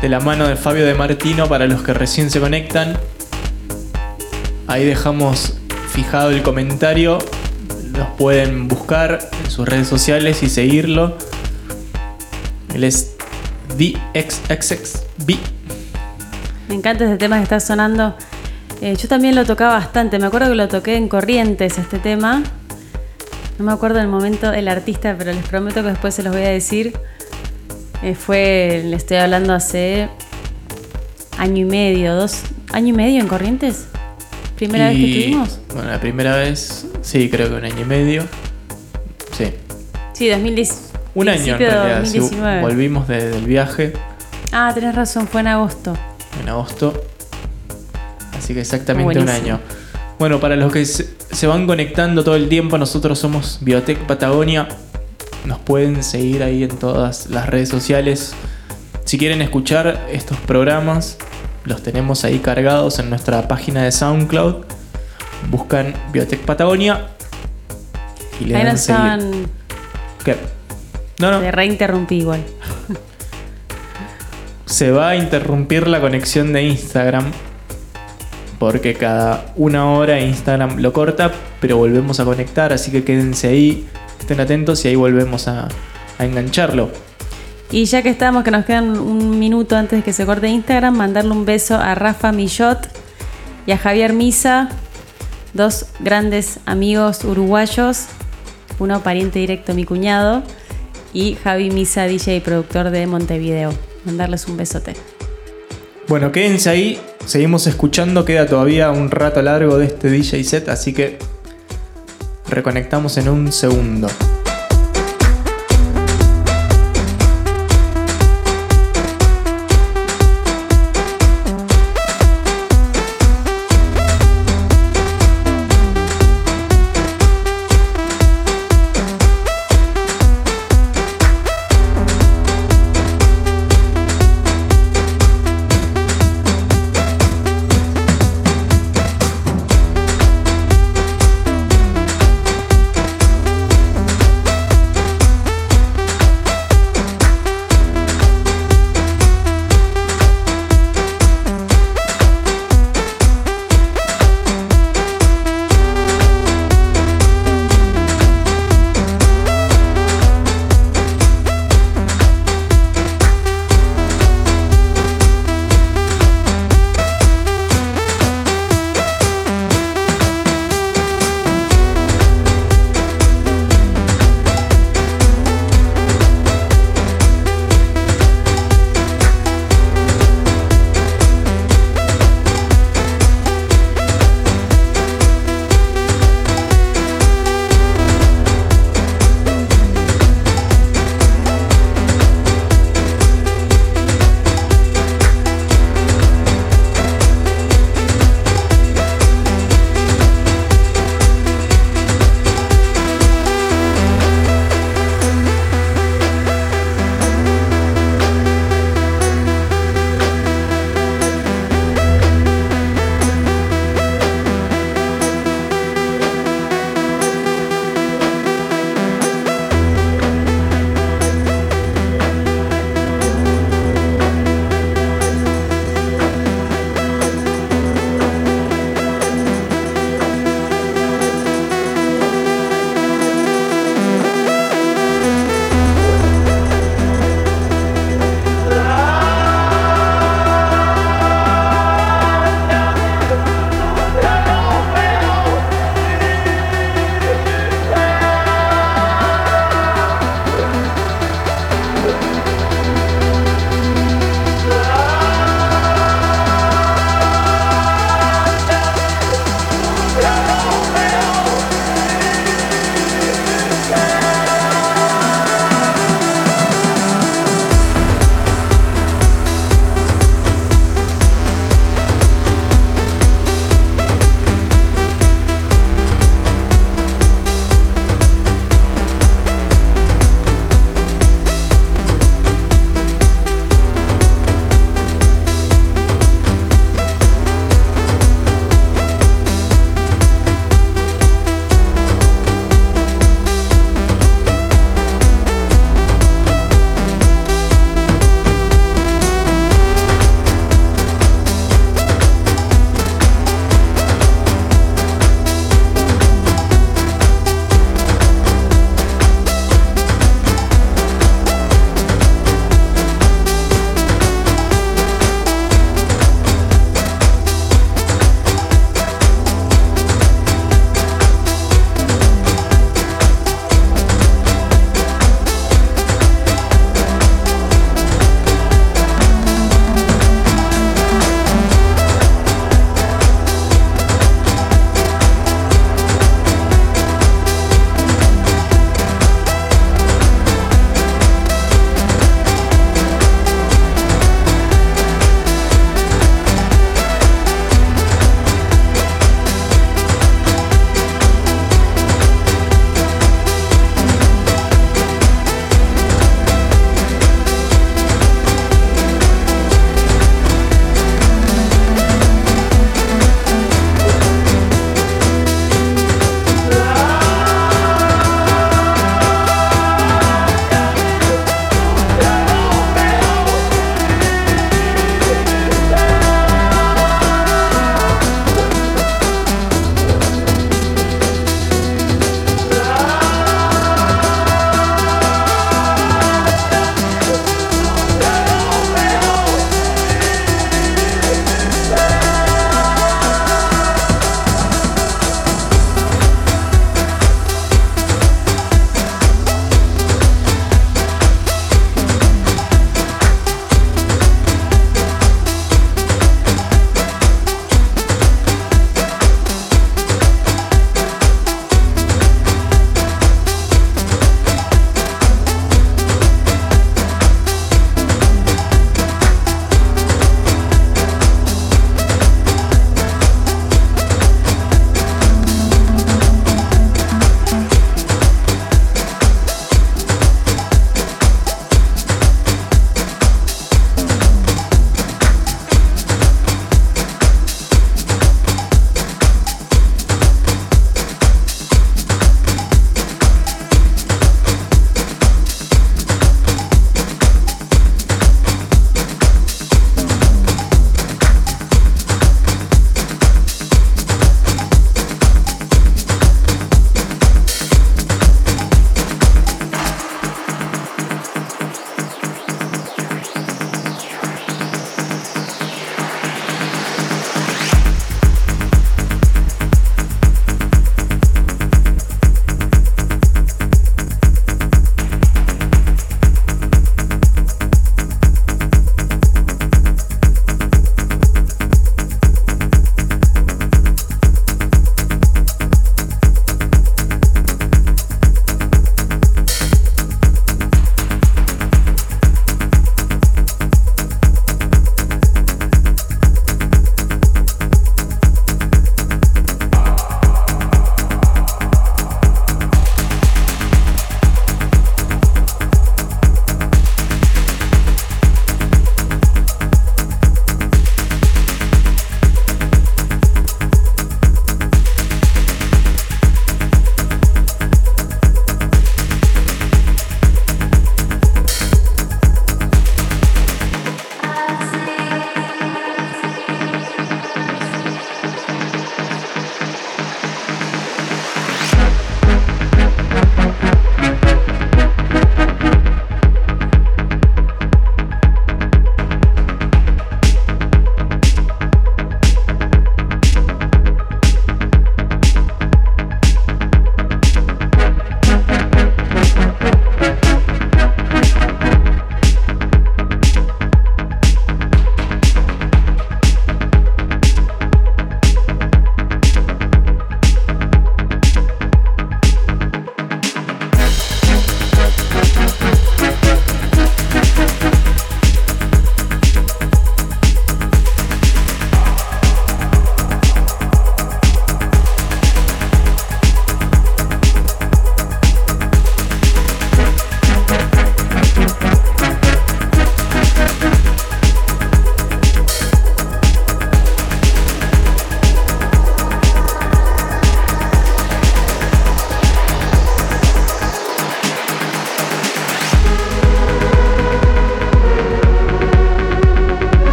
De la mano de Fabio de Martino para los que recién se conectan. Ahí dejamos fijado el comentario. Los pueden buscar en sus redes sociales y seguirlo. Él es DXXXB. Me encanta este tema que está sonando. Eh, yo también lo tocaba bastante. Me acuerdo que lo toqué en Corrientes este tema. No me acuerdo el momento el artista, pero les prometo que después se los voy a decir. Eh, fue, le estoy hablando hace año y medio, dos, año y medio en Corrientes. Primera vez que Y, estuvimos. Bueno, la primera vez, sí, creo que un año y medio. Sí, Sí, 2010. un año en realidad. sí, 2019. volvimos de- del viaje Ah, tenés razón, fue en agosto. en agosto. Así que exactamente un año. Bueno, para los que se, se van conectando todo el tiempo, nosotros somos Biotech Patagonia. Nos pueden seguir ahí en todas las redes sociales. Si quieren escuchar estos programas, los tenemos ahí cargados en nuestra página de SoundCloud. Buscan Biotech Patagonia y le Ahí dan nos seguir. estaban. ¿Qué? No, no. Te reinterrumpí igual. se va a interrumpir la conexión de Instagram. Porque cada una hora Instagram lo corta, pero volvemos a conectar, así que quédense ahí, estén atentos y ahí volvemos a, engancharlo. Y ya que estamos, que nos quedan un minuto antes de que se corte Instagram, mandarle un beso a Rafa Millot y a Javier Misa, dos grandes amigos uruguayos, uno pariente directo, mi cuñado, y Javi Misa, DJ y productor de Montevideo. Mandarles un besote. Bueno, quédense ahí, seguimos escuchando, queda todavía un rato largo de este DJ set, así que reconectamos en un segundo.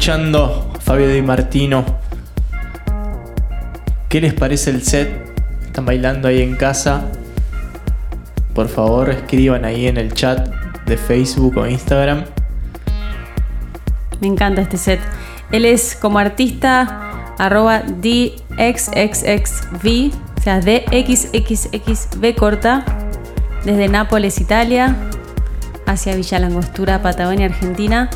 Escuchando Fabio Di Martino. ¿Qué les parece el set? ¿Están bailando ahí en casa? Por favor, escriban ahí en el chat de Facebook o Instagram. Me encanta este set. Él es como artista arroba DXXXV, o sea, DXXXV corta, desde Nápoles, Italia, hacia Villa Langostura, Patagonia, Argentina.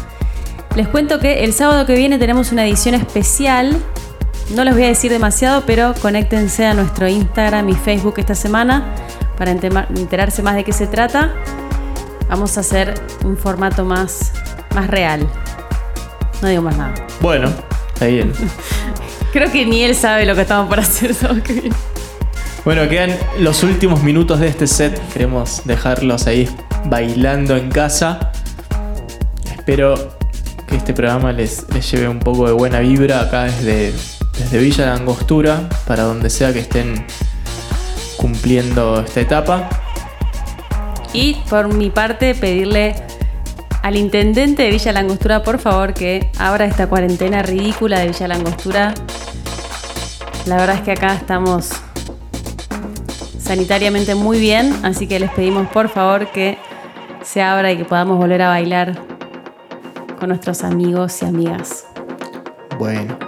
Les cuento que el sábado que viene tenemos una edición especial. No les voy a decir demasiado, pero conéctense a nuestro Instagram y Facebook esta semana para enterarse más de qué se trata. Vamos a hacer un formato más, más real. No digo más nada. Bueno, está bien. Creo que ni él sabe lo que estamos por hacer el sábado que viene. Bueno, quedan los últimos minutos de este set. Queremos dejarlos ahí bailando en casa. Espero que este programa les, lleve un poco de buena vibra acá desde, desde Villa La Angostura, para donde sea que estén cumpliendo esta etapa. Y por mi parte, pedirle al intendente de Villa Langostura, por favor, que abra esta cuarentena ridícula de Villa Langostura. La verdad es que acá estamos sanitariamente muy bien, así que les pedimos por favor que se abra y que podamos volver a bailar nuestros amigos y amigas. Bueno.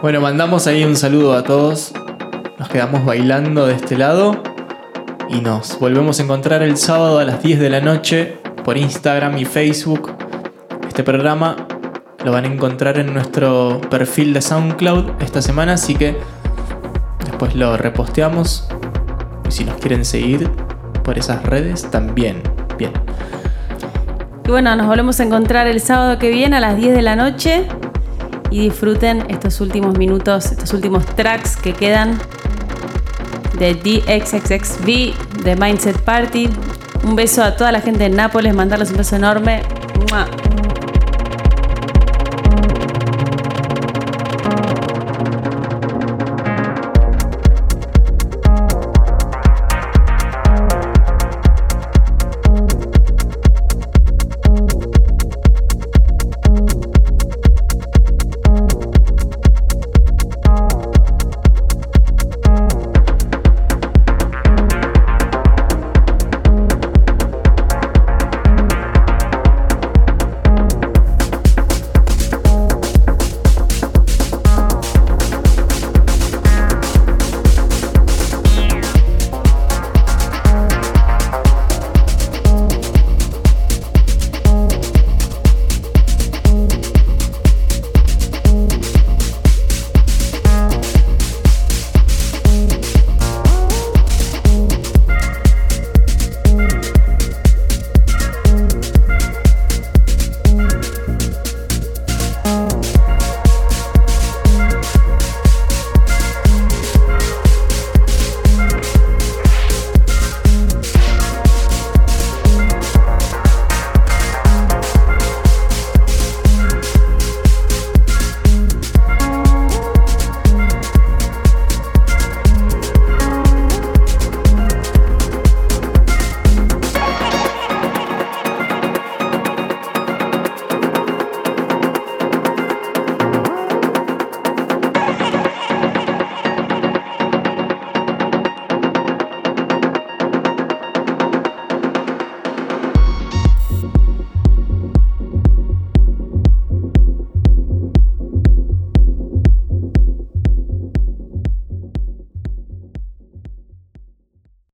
Bueno, mandamos ahí un saludo a todos. Nos quedamos bailando de este lado. Y nos volvemos a encontrar el sábado a las 10 de la noche por Instagram y Facebook. Este programa lo van a encontrar en nuestro perfil de SoundCloud esta semana, así que después lo reposteamos. Y si nos quieren seguir por esas redes, también. Bien. Y bueno, nos volvemos a encontrar el sábado que viene a las 10 de la noche y disfruten estos últimos minutos, estos últimos tracks que quedan de DXXXV, de Mindset Party. Un beso a toda la gente de Nápoles, mandarles un beso enorme.